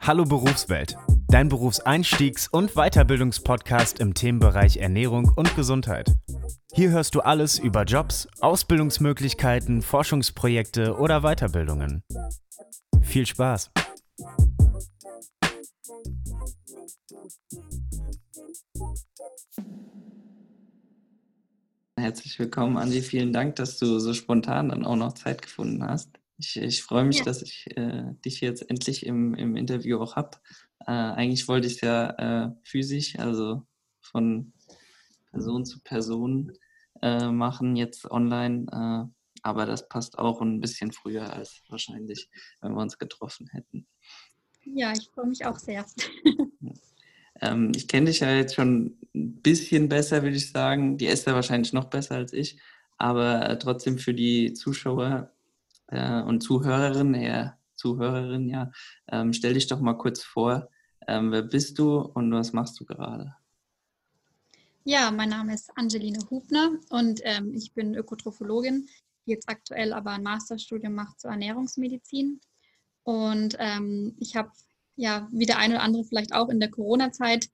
Hallo Berufswelt, dein Berufseinstiegs- und Weiterbildungspodcast im Themenbereich Ernährung und Gesundheit. Hier hörst du alles über Jobs, Ausbildungsmöglichkeiten, Forschungsprojekte oder Weiterbildungen. Viel Spaß! Herzlich willkommen, Andi. Vielen Dank, dass du so spontan dann auch noch Zeit gefunden hast. Ich, ich freue mich, ja. dass ich äh, dich jetzt endlich im, im Interview auch habe. Äh, eigentlich wollte ich es ja äh, physisch, also von Person zu Person äh, machen, jetzt online. Äh, aber das passt auch ein bisschen früher als wahrscheinlich, wenn wir uns getroffen hätten. Ja, ich freue mich auch sehr. Ähm, ich kenne dich ja jetzt schon ein bisschen besser, würde ich sagen. Die Esther wahrscheinlich noch besser als ich. Aber äh, trotzdem für die Zuschauer äh, und Zuhörerinnen, eher Zuhörerin, ja, ähm, stell dich doch mal kurz vor. Ähm, wer bist du und was machst du gerade? Ja, mein Name ist Angeline Hubner und ähm, ich bin Ökotrophologin, die jetzt aktuell aber ein Masterstudium macht zur Ernährungsmedizin. Und ähm, ich habe ja, wie der eine oder andere vielleicht auch in der Corona-Zeit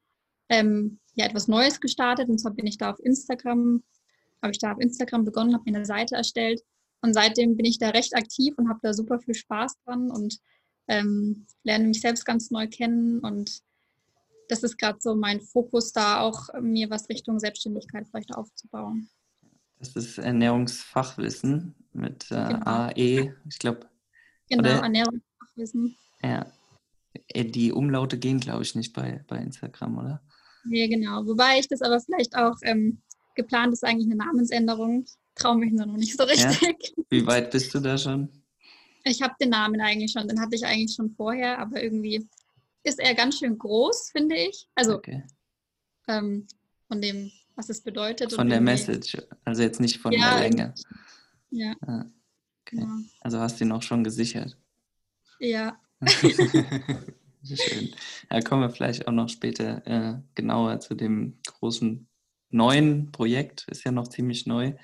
ähm, ja etwas Neues gestartet. Und zwar bin ich da auf Instagram, habe ich da auf Instagram begonnen, habe mir eine Seite erstellt. Und seitdem bin ich da recht aktiv und habe da super viel Spaß dran und ähm, lerne mich selbst ganz neu kennen. Und das ist gerade so mein Fokus, da auch mir was Richtung Selbstständigkeit vielleicht aufzubauen. Das ist Ernährungsfachwissen mit äh, genau. AE, ich glaube. Genau, oder? Ernährungsfachwissen. Ja, äh, die Umlaute gehen, glaube ich, nicht bei, bei Instagram, oder? Nee, genau. Wobei ich das aber vielleicht auch ähm, geplant ist, eigentlich eine Namensänderung. Traue mich noch nicht so richtig. Ja? Wie weit bist du da schon? Ich habe den Namen eigentlich schon, den hatte ich eigentlich schon vorher, aber irgendwie ist er ganz schön groß, finde ich. Also okay. ähm, von dem, was es bedeutet. Von der Message, also jetzt nicht von ja, der Länge. Ja. Ah, okay. ja. Also hast du ihn auch schon gesichert? Ja, Schön. Da kommen wir vielleicht auch noch später äh, genauer zu dem großen neuen Projekt. Ist ja noch ziemlich neu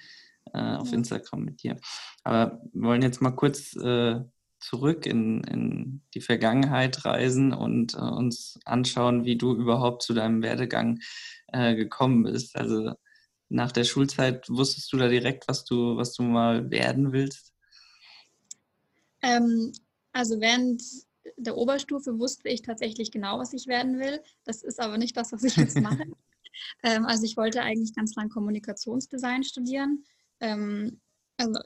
äh, auf. Instagram mit dir. Aber wir wollen jetzt mal kurz äh, zurück in, in, die Vergangenheit reisen und äh, uns anschauen, wie du überhaupt zu deinem Werdegang äh, gekommen bist. Also nach der Schulzeit wusstest du da direkt, was du, was du mal werden willst? Ähm, also während der Oberstufe wusste ich tatsächlich genau, was ich werden will. Das ist aber nicht das, was ich jetzt mache. ähm, also ich wollte eigentlich ganz lang Kommunikationsdesign studieren, ähm, also,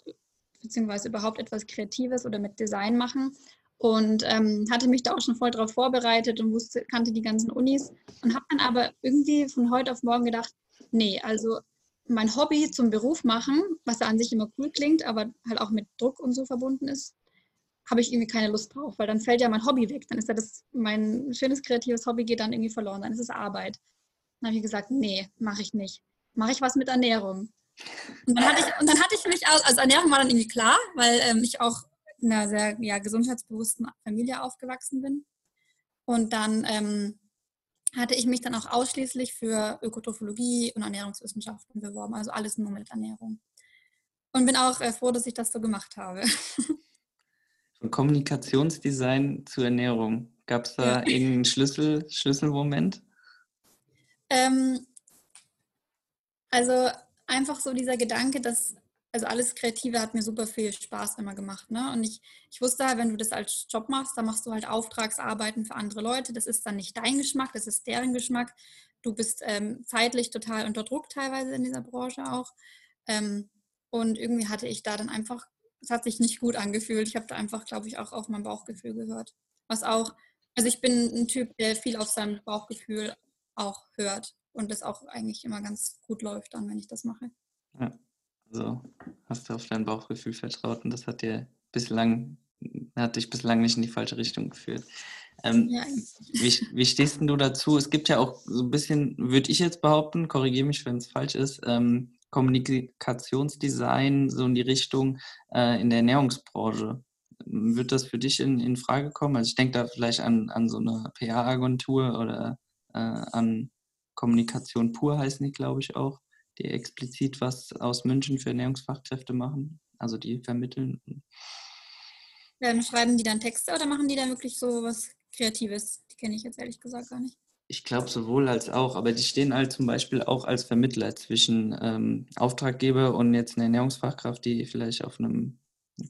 beziehungsweise überhaupt etwas Kreatives oder mit Design machen und ähm, hatte mich da auch schon voll darauf vorbereitet und wusste, kannte die ganzen Unis und habe dann aber irgendwie von heute auf morgen gedacht, nee, also mein Hobby zum Beruf machen, was ja an sich immer cool klingt, aber halt auch mit Druck und so verbunden ist, habe ich irgendwie keine Lust drauf, weil dann fällt ja mein Hobby weg. Dann ist ja das, mein schönes kreatives Hobby geht dann irgendwie verloren. Dann ist es Arbeit. Dann habe ich gesagt, nee, mache ich nicht. Mache ich was mit Ernährung. Und dann hatte ich, und dann hatte ich mich, also Ernährung war dann irgendwie klar, weil ähm, ich auch in einer sehr ja, gesundheitsbewussten Familie aufgewachsen bin. Und dann ähm, hatte ich mich dann auch ausschließlich für Ökotrophologie und Ernährungswissenschaften beworben, also alles nur mit Ernährung. Und bin auch äh, froh, dass ich das so gemacht habe. Von Kommunikationsdesign zu Ernährung. Gab es da ja. irgendeinen Schlüssel, Schlüsselmoment? Ähm, also einfach so dieser Gedanke, dass, also alles Kreative hat mir super viel Spaß immer gemacht. Ne? Und ich, ich wusste halt, wenn du das als Job machst, dann machst du halt Auftragsarbeiten für andere Leute. Das ist dann nicht dein Geschmack, das ist deren Geschmack. Du bist ähm, zeitlich total unter Druck teilweise in dieser Branche auch. Ähm, und irgendwie hatte ich da dann einfach es hat sich nicht gut angefühlt. Ich habe da einfach, glaube ich, auch auf mein Bauchgefühl gehört. Was auch, also ich bin ein Typ, der viel auf sein Bauchgefühl auch hört und das auch eigentlich immer ganz gut läuft dann, wenn ich das mache. Ja, also hast du auf dein Bauchgefühl vertraut und das hat dir bislang, hat dich bislang nicht in die falsche Richtung geführt. Ähm, ja. wie, wie stehst du dazu? Es gibt ja auch so ein bisschen, würde ich jetzt behaupten, korrigiere mich, wenn es falsch ist, ähm, Kommunikationsdesign, so in die Richtung äh, in der Ernährungsbranche. Wird das für dich in, in Frage kommen? Also ich denke da vielleicht an, an so eine PR-Agentur oder äh, an Kommunikation pur heißen die, glaube ich, auch, die explizit was aus München für Ernährungsfachkräfte machen, also die vermitteln. Ja, schreiben die dann Texte oder machen die dann wirklich so was Kreatives. Die kenne ich jetzt ehrlich gesagt gar nicht. Ich glaube sowohl als auch, aber die stehen halt zum Beispiel auch als Vermittler zwischen ähm, Auftraggeber und jetzt eine Ernährungsfachkraft, die vielleicht auf einem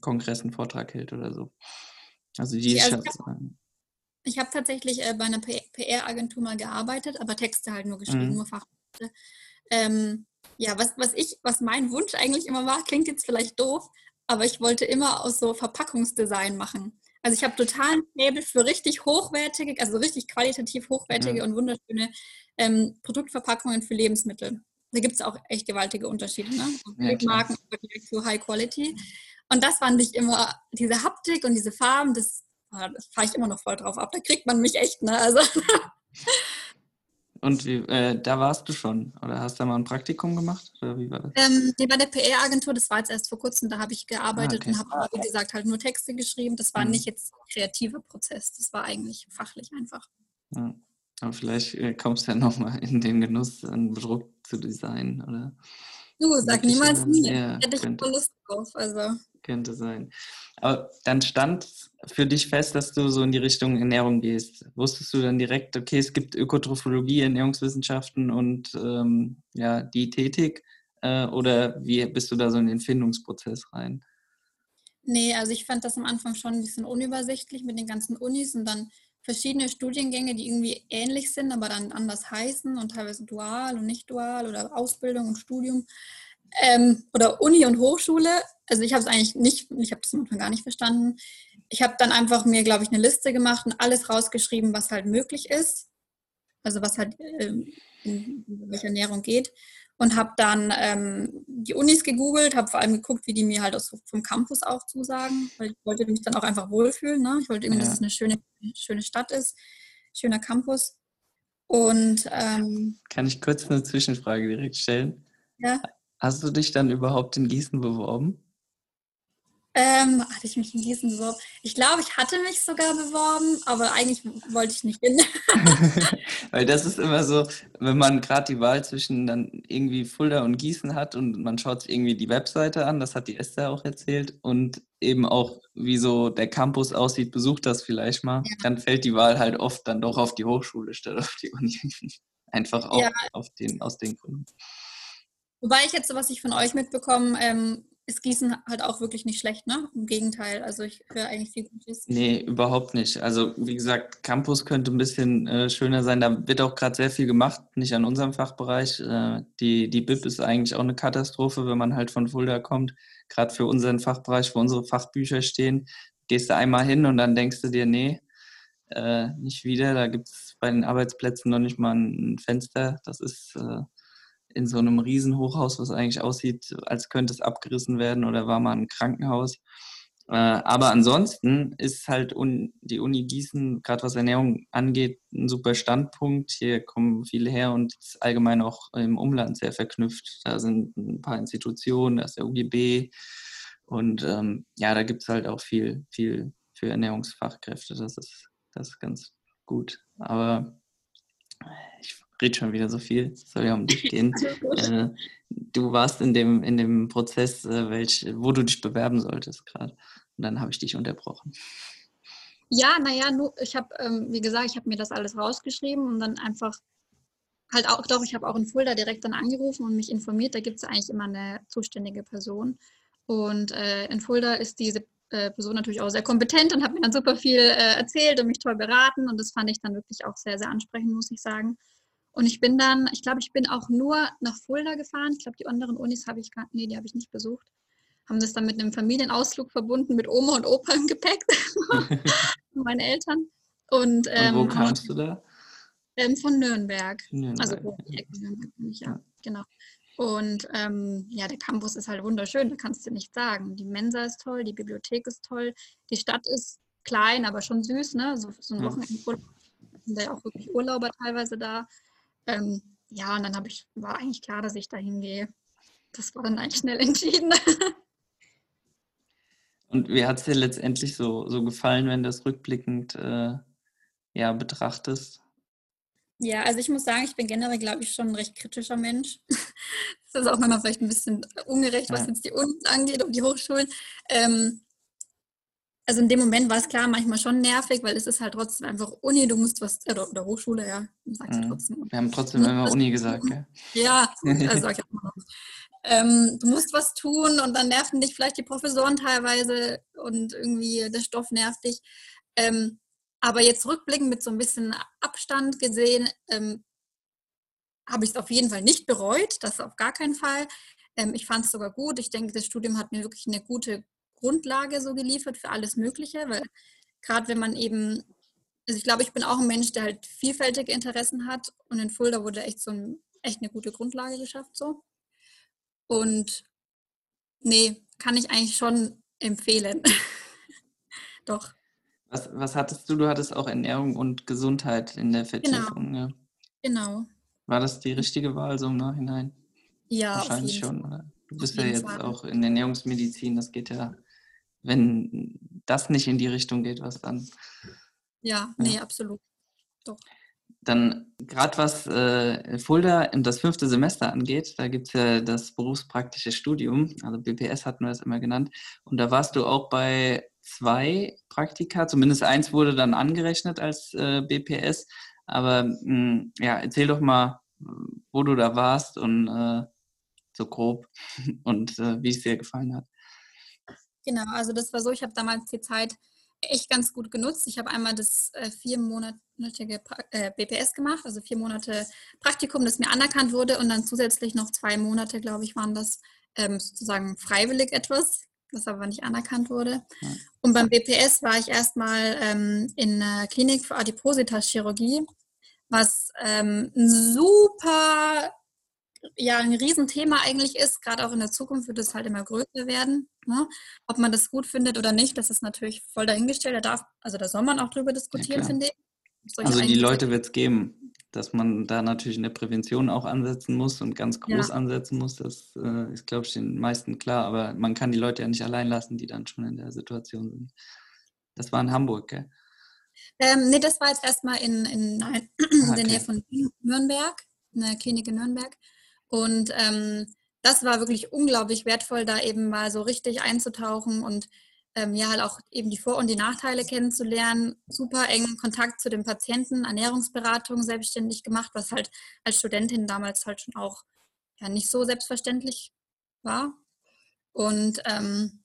Kongress einen Vortrag hält oder so. Also die Ja, ist also Ich habe tatsächlich äh, bei einer PR-Agentur mal gearbeitet, aber Texte halt nur geschrieben, Mhm. nur Fachtexte. Ähm, ja, was, was ich, was mein Wunsch eigentlich immer war, klingt jetzt vielleicht doof, aber ich wollte immer aus so Verpackungsdesign machen. Also ich habe totalen Faible für richtig hochwertige, also richtig qualitativ hochwertige Ja. und wunderschöne ähm, Produktverpackungen für Lebensmittel. Da gibt es auch echt gewaltige Unterschiede, ne? Ja. Marken im Vergleich zu High Quality. Und das fand ich immer, diese Haptik und diese Farben, das, ah, das fahre ich immer noch voll drauf ab. Da kriegt man mich echt, ne? Also Und äh, da warst du schon oder hast da mal ein Praktikum gemacht oder wie war das? Ähm, nee, bei der PR-Agentur, das war jetzt erst vor kurzem, da habe ich gearbeitet okay. und habe, wie gesagt, halt nur Texte geschrieben. Das war Mhm. nicht jetzt ein kreativer Prozess, das war eigentlich fachlich einfach. Ja. Aber vielleicht äh, kommst du ja nochmal in den Genuss, ein Produkt zu designen oder Du, sag niemals nie. ja, Hätte ich voll Lust drauf. Also, könnte sein. Aber dann stand für dich fest, dass du so in die Richtung Ernährung gehst. Wusstest du dann direkt, okay, es gibt Ökotrophologie, Ernährungswissenschaften und ähm, ja, Diätetik? Äh, oder wie bist du da so in den Findungsprozess rein? nee, also ich fand das am Anfang schon ein bisschen unübersichtlich mit den ganzen Unis und dann verschiedene Studiengänge, die irgendwie ähnlich sind, aber dann anders heißen und teilweise dual und nicht dual oder Ausbildung und Studium. Ähm, oder Uni und Hochschule. Also ich habe es eigentlich nicht, ich habe das am Anfang gar nicht verstanden. Ich habe dann einfach mir, glaube ich, eine Liste gemacht und alles rausgeschrieben, was halt möglich ist. Also was halt ähm, in, welche Ernährung geht. Und habe dann ähm, die Unis gegoogelt, habe vor allem geguckt, wie die mir halt aus, vom Campus auch zusagen, weil ich wollte mich dann auch einfach wohlfühlen. Ne? Ich wollte irgendwie, Ja. dass es eine schöne, schöne Stadt ist, schöner Campus. Und ähm, Kann ich kurz eine Zwischenfrage direkt stellen? ja, Hast du dich dann überhaupt in Gießen beworben? ähm, hatte ich mich in Gießen beworben? Ich glaube, ich hatte mich sogar beworben, aber eigentlich wollte ich nicht hin. Weil das ist immer so, wenn man gerade die Wahl zwischen dann irgendwie Fulda und Gießen hat und man schaut sich irgendwie die Webseite an, das hat die Esther auch erzählt, und eben auch, wie so der Campus aussieht, besucht das vielleicht mal, Ja. dann fällt die Wahl halt oft dann doch auf die Hochschule statt auf die Uni. Einfach auch Ja. auf den, aus den Gründen. Wobei ich jetzt, was ich von euch mitbekomme, ähm, ist Gießen halt auch wirklich nicht schlecht, ne? Im Gegenteil, also ich höre eigentlich viel Gutes. Nee, überhaupt nicht. Also wie gesagt, Campus könnte ein bisschen äh, schöner sein. Da wird auch gerade sehr viel gemacht, nicht an unserem Fachbereich. Äh, die, die BIP ist eigentlich auch eine Katastrophe, wenn man halt von Fulda kommt. Gerade für unseren Fachbereich, wo unsere Fachbücher stehen, gehst du einmal hin und dann denkst du dir, nee, äh, nicht wieder. Da gibt es bei den Arbeitsplätzen noch nicht mal ein Fenster. Das ist äh, in so einem Riesenhochhaus, was eigentlich aussieht, als könnte es abgerissen werden oder war mal ein Krankenhaus. Äh, aber ansonsten ist halt un die Uni Gießen, gerade was Ernährung angeht, ein super Standpunkt. Hier kommen viele her und ist allgemein auch im Umland sehr verknüpft. Da sind ein paar Institutionen, da ist der UGB und ähm, ja, da gibt es halt auch viel, viel für Ernährungsfachkräfte. Das ist, das ist ganz gut. Aber ich rede schon wieder so viel. Es soll ja um dich gehen. Äh, du warst in dem, in dem Prozess, äh, welch, wo du dich bewerben solltest gerade. Und dann habe ich dich unterbrochen. Ja, naja, ich habe, ähm, wie gesagt, ich habe mir das alles rausgeschrieben und dann einfach halt auch, doch, ich habe auch in Fulda direkt dann angerufen und mich informiert. Da gibt es eigentlich immer eine zuständige Person. Und äh, in Fulda ist diese äh, Person natürlich auch sehr kompetent und hat mir dann super viel äh, erzählt und mich toll beraten. Und das fand ich dann wirklich auch sehr, sehr ansprechend, muss ich sagen. Und ich bin dann, ich glaube, ich bin auch nur nach Fulda gefahren. Ich glaube, die anderen Unis habe ich gar, nee, die habe ich nicht besucht. Haben das dann mit einem Familienausflug verbunden mit Oma und Opa im Gepäck, meine Eltern. Und, ähm, Und wo kamst du da? ähm, von Nürnberg. Nürnberg. Also wo ich, ja, Ja. genau. Und ähm, ja, der Campus ist halt wunderschön, da kannst du nicht sagen. Die Mensa ist toll, die Bibliothek ist toll, die Stadt ist klein, aber schon süß, ne? So, so ein Ja. Wochenendurlaub sind da ja auch wirklich Urlauber teilweise da. Ähm, ja, und dann habe ich, war eigentlich klar, dass ich da hingehe. Das war dann eigentlich schnell entschieden. Und wie hat es dir letztendlich so, so gefallen, wenn du das rückblickend äh, ja, betrachtest? Ja, also ich muss sagen, ich bin generell, glaube ich, schon ein recht kritischer Mensch. Das ist auch manchmal vielleicht ein bisschen ungerecht, was Ja. jetzt die Unis angeht und die Hochschulen. Ähm, also in dem Moment war es klar, manchmal schon nervig, weil es ist halt trotzdem einfach Uni, du musst was, oder, oder Hochschule, ja, sagst mhm. trotzdem. Wir haben trotzdem immer Uni gesagt, gell? Ja, also sag ich auch mal. Ähm, du musst was tun und dann nerven dich vielleicht die Professoren teilweise und irgendwie der Stoff nervt dich. Ähm, aber jetzt rückblickend mit so ein bisschen Abstand gesehen, ähm, habe ich es auf jeden Fall nicht bereut, das auf gar keinen Fall. Ähm, ich fand es sogar gut. Ich denke, das Studium hat mir wirklich eine gute Grundlage so geliefert für alles Mögliche, weil gerade wenn man eben, also ich glaube, ich bin auch ein Mensch, der halt vielfältige Interessen hat und in Fulda wurde echt so ein, echt eine gute Grundlage geschafft so. Und nee, kann ich eigentlich schon empfehlen. Doch. Was, was hattest du? Du hattest auch Ernährung und Gesundheit in der genau. Vertiefung. Genau. Ja. genau. War das die richtige Wahl so im Nachhinein? Ja, wahrscheinlich schon. Oder? Du bist ja jetzt Fall. auch in Ernährungsmedizin, das geht ja wenn das nicht in die Richtung geht, was dann. Ja, nee, absolut. Doch. Dann gerade was äh, Fulda und das fünfte Semester angeht, da gibt es ja das berufspraktische Studium, also BPS hatten wir es immer genannt. Und da warst du auch bei zwei Praktika, zumindest eins wurde dann angerechnet als äh, BPS. Aber mh, hm, ja, erzähl doch mal, wo du da warst und äh, so grob und äh, wie es dir gefallen hat. Genau, also das war so, ich habe damals die Zeit echt ganz gut genutzt. Ich habe einmal das äh, viermonatige äh, BPS gemacht, also vier Monate Praktikum, das mir anerkannt wurde und dann zusätzlich noch zwei Monate, glaube ich, waren das ähm, sozusagen freiwillig etwas, das aber nicht anerkannt wurde. Ja. Und beim BPS war ich erstmal ähm, in der Klinik für Adipositas-Chirurgie, was ähm, ein super ja ein Riesenthema eigentlich ist, gerade auch in der Zukunft wird es halt immer größer werden. Ne? Ob man das gut findet oder nicht, das ist natürlich voll dahingestellt. Da darf, also da soll man auch drüber diskutieren, ja, finde ich. Also die Leute wird es geben, dass man da natürlich in der Prävention auch ansetzen muss und ganz groß ja. ansetzen muss. Das äh, ist, glaube ich, den meisten klar. Aber man kann die Leute ja nicht allein lassen, die dann schon in der Situation sind. Das war in Hamburg, gell? Ähm, nee, das war jetzt erstmal in, in, nein, in okay. der Nähe von Nürnberg, in der Klinik in Nürnberg. Und ähm, das war wirklich unglaublich wertvoll, da eben mal so richtig einzutauchen und ähm, ja, halt auch eben die Vor- und die Nachteile kennenzulernen. Super engen Kontakt zu den Patienten, Ernährungsberatung selbstständig gemacht, was halt als Studentin damals halt schon auch ja nicht so selbstverständlich war. Und ähm,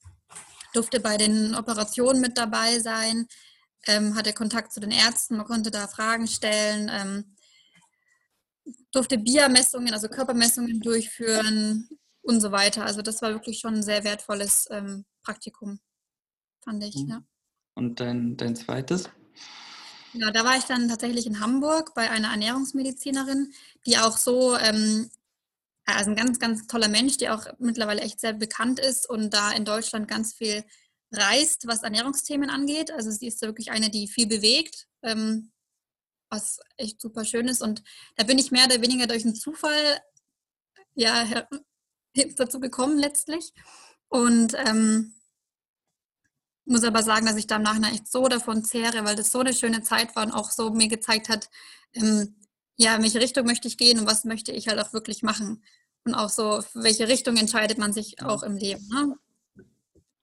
durfte bei den Operationen mit dabei sein, ähm, hatte Kontakt zu den Ärzten, man konnte da Fragen stellen. Ähm, durfte Biermessungen, also Körpermessungen durchführen und so weiter. Also das war wirklich schon ein sehr wertvolles ähm, Praktikum, fand ich. Mhm. Ja. Und dein, dein zweites? Ja, da war ich dann tatsächlich in Hamburg bei einer Ernährungsmedizinerin, die auch so, ähm, also ein ganz, ganz toller Mensch, die auch mittlerweile echt sehr bekannt ist und da in Deutschland ganz viel reist, was Ernährungsthemen angeht. Also sie ist wirklich eine, die viel bewegt, ähm, was echt super schön ist. Und da bin ich mehr oder weniger durch einen Zufall ja, dazu gekommen letztlich. Und ähm, muss aber sagen, dass ich da im Nachhinein echt so davon zehre, weil das so eine schöne Zeit war und auch so mir gezeigt hat, ähm, ja, in welche Richtung möchte ich gehen und was möchte ich halt auch wirklich machen. Und auch so, für welche Richtung entscheidet man sich auch im Leben. Ne?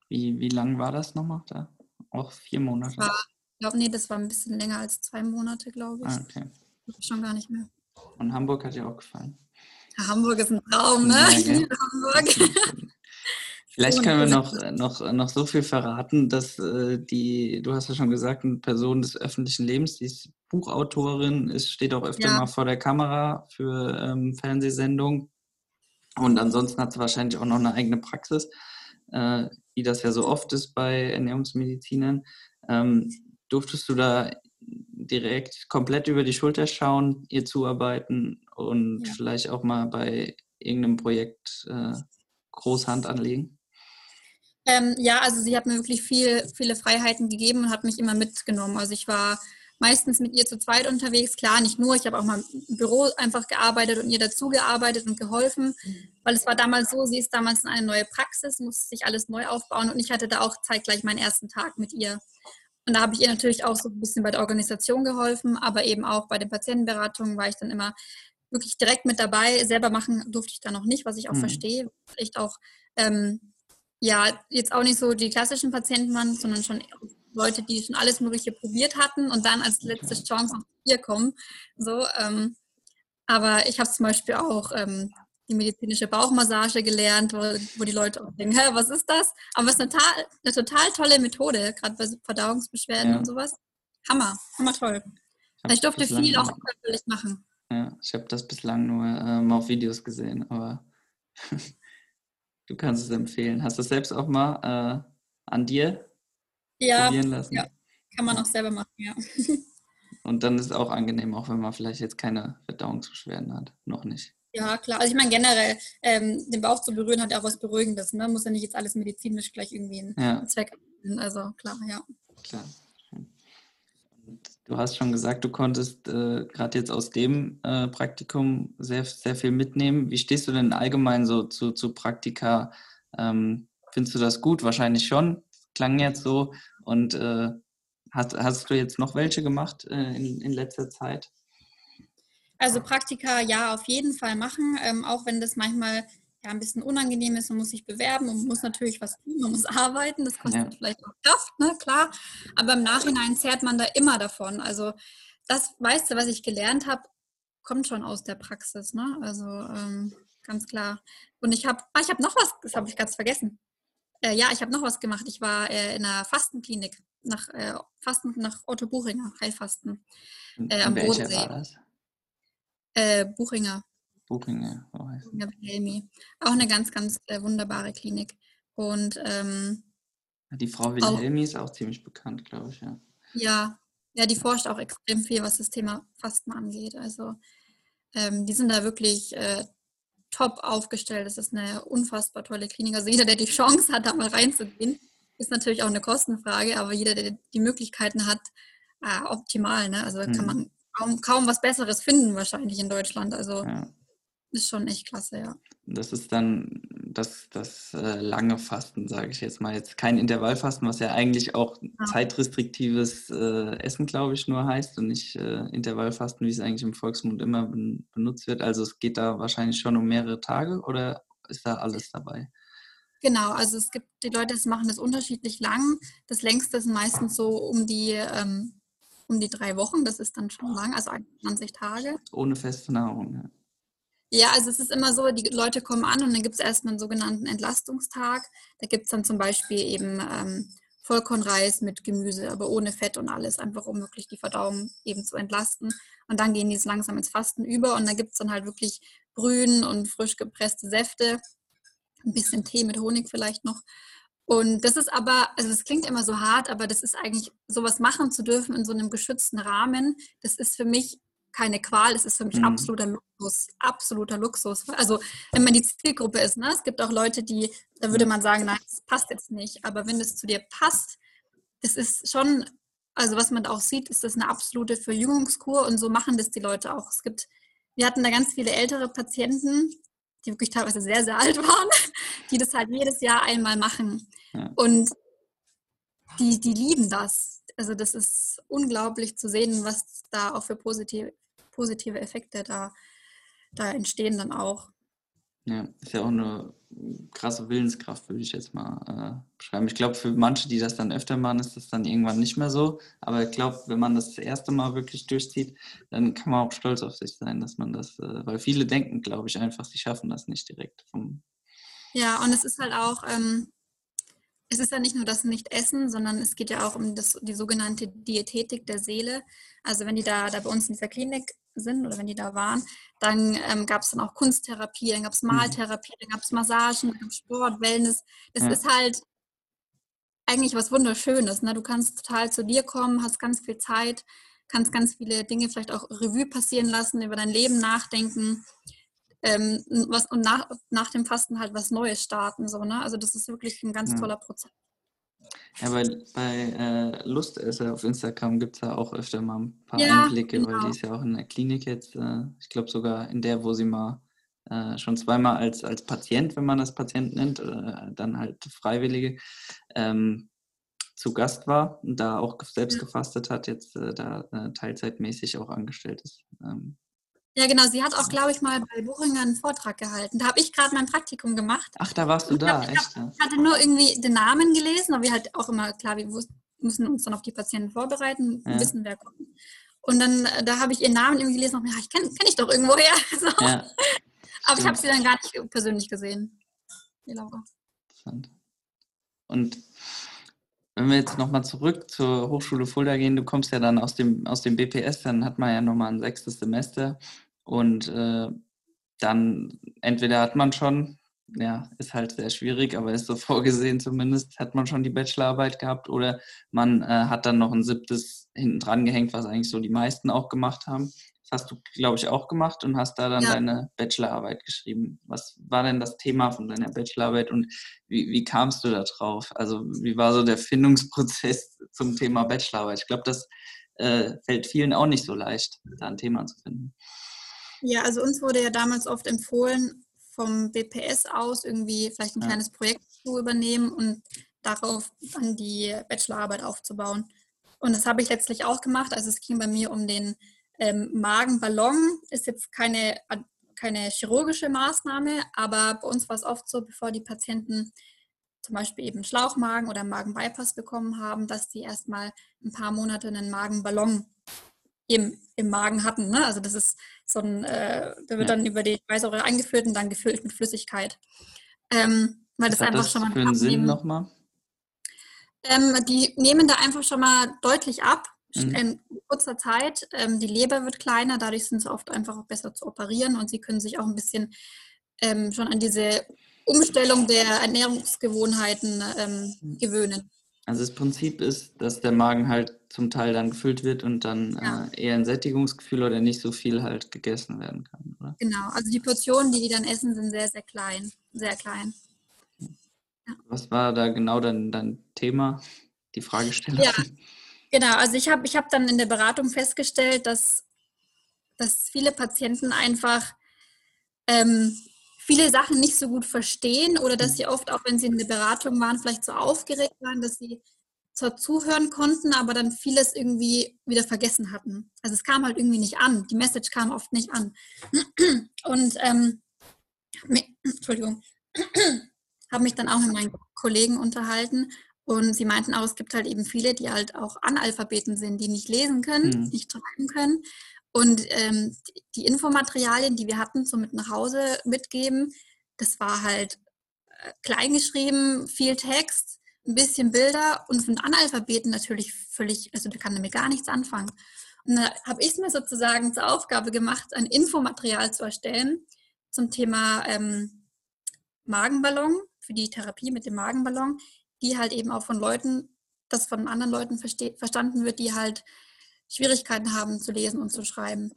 Wie, wie lang war das nochmal da? Auch vier Monate? War ich glaube, nee, das war ein bisschen länger als zwei Monate, glaube ich. Ah, okay. Schon gar nicht mehr. Und Hamburg hat dir auch gefallen? Ja, Hamburg ist ein Traum, ne? Ja, Hamburg. Vielleicht können wir noch, noch, noch so viel verraten, dass äh, die, du hast ja schon gesagt, eine Person des öffentlichen Lebens, die ist Buchautorin, ist, steht auch öfter ja. mal vor der Kamera für ähm, Fernsehsendungen. Und ansonsten hat sie wahrscheinlich auch noch eine eigene Praxis, äh, wie das ja so oft ist bei Ernährungsmedizinern. Ähm, durftest du da direkt komplett über die Schulter schauen, ihr zuarbeiten und ja. vielleicht auch mal bei irgendeinem Projekt äh, Großhand anlegen? Ähm, ja, also sie hat mir wirklich viel, viele Freiheiten gegeben und hat mich immer mitgenommen. Also ich war meistens mit ihr zu zweit unterwegs. Klar, nicht nur, ich habe auch mal im Büro einfach gearbeitet und ihr dazu gearbeitet und geholfen, weil es war damals so, sie ist damals in eine neue Praxis, musste sich alles neu aufbauen und ich hatte da auch zeitgleich meinen ersten Tag mit ihr. Und da habe ich ihr natürlich auch so ein bisschen bei der Organisation geholfen, aber eben auch bei den Patientenberatungen war ich dann immer wirklich direkt mit dabei. Selber machen durfte ich da noch nicht, was ich auch mhm. verstehe. Echt auch ähm, ja, jetzt auch nicht so die klassischen Patienten waren, sondern schon Leute, die schon alles Mögliche probiert hatten und dann als letzte Chance auf hier kommen. So, ähm, aber ich habe zum Beispiel auch ähm, die medizinische Bauchmassage gelernt, wo, wo die Leute auch denken, Hä, was ist das? Aber es ist eine, total, eine total tolle Methode, gerade bei Verdauungsbeschwerden ja. und sowas. Hammer, hammer toll. Ich, ich durfte viel auch körperlich machen. Ja, ich habe das bislang nur ähm, auf Videos gesehen, aber du kannst es empfehlen. Hast du es selbst auch mal äh, an dir ja, probieren lassen? Ja, kann man auch selber machen, ja. Und dann ist es auch angenehm, auch wenn man vielleicht jetzt keine Verdauungsbeschwerden hat. Noch nicht. Ja, klar. Also ich meine generell, ähm, den Bauch zu berühren hat ja auch was Beruhigendes. Ne? Muss ja nicht jetzt alles medizinisch gleich irgendwie einen ja. Zweck haben. Also klar, ja. Klar. Du hast schon gesagt, du konntest äh, gerade jetzt aus dem äh, Praktikum sehr, sehr viel mitnehmen. Wie stehst du denn allgemein so zu, zu Praktika? Ähm, findest du das gut? Wahrscheinlich schon. Klang jetzt so. Und äh, hast, hast du jetzt noch welche gemacht äh, in, in letzter Zeit? Also Praktika ja, auf jeden Fall machen, ähm, auch wenn das manchmal ja, ein bisschen unangenehm ist, man muss sich bewerben und muss natürlich was tun, man muss arbeiten, das kostet ja. vielleicht auch Kraft, ne, klar. Aber im Nachhinein zehrt man da immer davon. Also das, weißt du, was ich gelernt habe, kommt schon aus der Praxis, ne? Also ähm, ganz klar. Und ich habe, ah, ich habe noch was, das habe ich ganz vergessen. Äh, ja, ich habe noch was gemacht. Ich war äh, in einer Fastenklinik nach äh, Fasten nach Otto Buchinger, Heilfasten. Äh, am Bodensee. War das? Äh, Buchinger. Buchinger, oh, Wilhelmi. Auch eine ganz, ganz äh, wunderbare Klinik. Und ähm, die Frau Wilhelmi auch, ist auch ziemlich bekannt, glaube ich, ja. Ja, ja, die forscht auch extrem viel, was das Thema Fasten angeht. Also ähm, die sind da wirklich äh, top aufgestellt. Das ist eine unfassbar tolle Klinik. Also jeder, der die Chance hat, da mal reinzugehen, ist natürlich auch eine Kostenfrage, aber jeder, der die Möglichkeiten hat, äh, optimal. Ne? Also mhm. kann man kaum, kaum was Besseres finden wahrscheinlich in Deutschland. Also ja. ist schon echt klasse, ja. Das ist dann das, das äh, lange Fasten, sage ich jetzt mal. Jetzt kein Intervallfasten, was ja eigentlich auch ja. zeitrestriktives äh, Essen, glaube ich, nur heißt und nicht äh, Intervallfasten, wie es eigentlich im Volksmund immer ben benutzt wird. Also es geht da wahrscheinlich schon um mehrere Tage oder ist da alles dabei? Genau, also es gibt die Leute, die machen das unterschiedlich lang. Das längste ist meistens so um die ähm, um die drei Wochen. Das ist dann schon lang, also 21 Tage. Ohne feste Nahrung, ja. Ja, also es ist immer so, die Leute kommen an und dann gibt es erstmal einen sogenannten Entlastungstag. Da gibt es dann zum Beispiel eben ähm, Vollkornreis mit Gemüse, aber ohne Fett und alles, einfach um wirklich die Verdauung eben zu entlasten. Und dann gehen die so langsam ins Fasten über und da gibt es dann halt wirklich Brühen und frisch gepresste Säfte, ein bisschen Tee mit Honig vielleicht noch. Und das ist aber, also das klingt immer so hart, aber das ist eigentlich, sowas machen zu dürfen in so einem geschützten Rahmen, das ist für mich keine Qual, das ist für mich mhm. absoluter Luxus, absoluter Luxus. Also wenn man die Zielgruppe ist, ne? es gibt auch Leute, die, da würde man sagen, nein, das passt jetzt nicht, aber wenn das zu dir passt, das ist schon, also was man auch sieht, ist das eine absolute Verjüngungskur und so machen das die Leute auch. Es gibt, wir hatten da ganz viele ältere Patienten, die wirklich teilweise sehr, sehr alt waren, die das halt jedes Jahr einmal machen. Ja. Und die, die lieben das. Also das ist unglaublich zu sehen, was da auch für positive, positive Effekte da, da entstehen dann auch. Ja, ist ja auch eine krasse Willenskraft, würde ich jetzt mal äh, beschreiben. Ich glaube, für manche, die das dann öfter machen, ist das dann irgendwann nicht mehr so. Aber ich glaube, wenn man das, das erste Mal wirklich durchzieht, dann kann man auch stolz auf sich sein, dass man das, äh, weil viele denken, glaube ich, einfach, sie schaffen das nicht direkt. Vom ja, und es ist halt auch, ähm, es ist ja nicht nur das Nicht-Essen, sondern es geht ja auch um das, die sogenannte Diätetik der Seele. Also wenn die da, da bei uns in dieser Klinik sind oder wenn die da waren, dann ähm, gab es dann auch Kunsttherapie, dann gab es mhm. Maltherapie, dann gab es Massagen, dann es Sport, Wellness. Das ja. ist halt eigentlich was Wunderschönes. Ne? Du kannst total zu dir kommen, hast ganz viel Zeit, kannst ganz viele Dinge vielleicht auch Revue passieren lassen, über dein Leben nachdenken ähm, was, und nach, nach dem Fasten halt was Neues starten. So, ne? Also das ist wirklich ein ganz ja. toller Prozess. Ja, bei, bei äh, Lustesser auf Instagram gibt es ja auch öfter mal ein paar ja, Einblicke, genau. weil die ist ja auch in der Klinik jetzt, äh, ich glaube sogar in der, wo sie mal äh, schon zweimal als, als Patient, wenn man das Patient nennt, äh, dann halt Freiwillige, ähm, zu Gast war und da auch selbst gefastet hat, jetzt äh, da äh, teilzeitmäßig auch angestellt ist. Ähm, Ja, genau. Sie hat auch, glaube ich, mal bei Buchinger einen Vortrag gehalten. Da habe ich gerade mein Praktikum gemacht. Ach, da warst du da, ich, echt? ich ja. hab, hatte nur irgendwie den Namen gelesen, aber wir halt auch immer, klar, wir müssen uns dann auf die Patienten vorbereiten, Ja. wissen, wer kommt. Und dann, äh, da habe ich ihren Namen irgendwie gelesen und ja, ich kenne kenn ich doch irgendwoher. So. Ja, aber ich habe sie dann gar nicht persönlich gesehen. Die Laura. interessant. Und wenn wir jetzt nochmal zurück zur Hochschule Fulda gehen, du kommst ja dann aus dem, aus dem BPS, dann hat man ja nochmal ein sechstes Semester und äh, dann entweder hat man schon, ja, ist halt sehr schwierig, aber ist so vorgesehen zumindest, hat man schon die Bachelorarbeit gehabt oder man äh, hat dann noch ein siebtes hinten dran gehängt, was eigentlich so die meisten auch gemacht haben. Das hast du, glaube ich, auch gemacht und hast da dann Ja. deine Bachelorarbeit geschrieben. Was war denn das Thema von deiner Bachelorarbeit und wie, wie kamst du da drauf? Also wie war so der Findungsprozess zum Thema Bachelorarbeit? Ich glaube, das äh, fällt vielen auch nicht so leicht, da ein Thema zu finden. Ja, also uns wurde ja damals oft empfohlen, vom BPS aus irgendwie vielleicht ein Ja. kleines Projekt zu übernehmen und darauf dann die Bachelorarbeit aufzubauen. Und das habe ich letztlich auch gemacht. Also es ging bei mir um den ähm, Magenballon. Ist jetzt keine, keine chirurgische Maßnahme, aber bei uns war es oft so, bevor die Patienten zum Beispiel eben Schlauchmagen oder Magenbypass bekommen haben, dass die erstmal ein paar Monate einen Magenballon im, im Magen hatten. Ne? Also das ist so ein, äh, der wird dann über die Speiseröhre eingeführt und dann gefüllt mit Flüssigkeit. Ähm, weil das einfach das schon mal für einen Sinn abnehmen- nochmal? ähm, die nehmen da einfach schon mal deutlich ab Mhm. in kurzer Zeit. Ähm, die Leber wird kleiner, dadurch sind sie oft einfach auch besser zu operieren und sie können sich auch ein bisschen ähm, schon an diese Umstellung der Ernährungsgewohnheiten ähm, Mhm. gewöhnen. Also das Prinzip ist, dass der Magen halt zum Teil dann gefüllt wird und dann Ja. äh, eher ein Sättigungsgefühl oder nicht so viel halt gegessen werden kann, oder? Genau, also die Portionen, die die dann essen, sind sehr, sehr klein. Sehr klein. Was war da genau dein, dein Thema, die Fragestellung? Ja. Genau, also ich habe ich hab dann in der Beratung festgestellt, dass, dass viele Patienten einfach ähm, viele Sachen nicht so gut verstehen oder dass sie oft, auch wenn sie in der Beratung waren, vielleicht so aufgeregt waren, dass sie zwar zuhören konnten, aber dann vieles irgendwie wieder vergessen hatten. Also es kam halt irgendwie nicht an. Die Message kam oft nicht an. Und ähm, Entschuldigung, habe mich dann auch mit meinen Kollegen unterhalten und sie meinten auch, es gibt halt eben viele, die halt auch Analphabeten sind, die nicht lesen können, Mhm. nicht schreiben können. Und ähm, die- Infomaterialien, die wir hatten, so mit nach Hause mitgeben, das war halt äh, klein geschrieben, viel Text, ein bisschen Bilder und einen Analphabeten natürlich völlig, also der kann damit gar nichts anfangen. Und da habe ich es mir sozusagen zur Aufgabe gemacht, ein Infomaterial zu erstellen zum Thema ähm, Magenballon, für die Therapie mit dem Magenballon, die halt eben auch von Leuten, das von anderen Leuten verstanden wird, die halt Schwierigkeiten haben zu lesen und zu schreiben.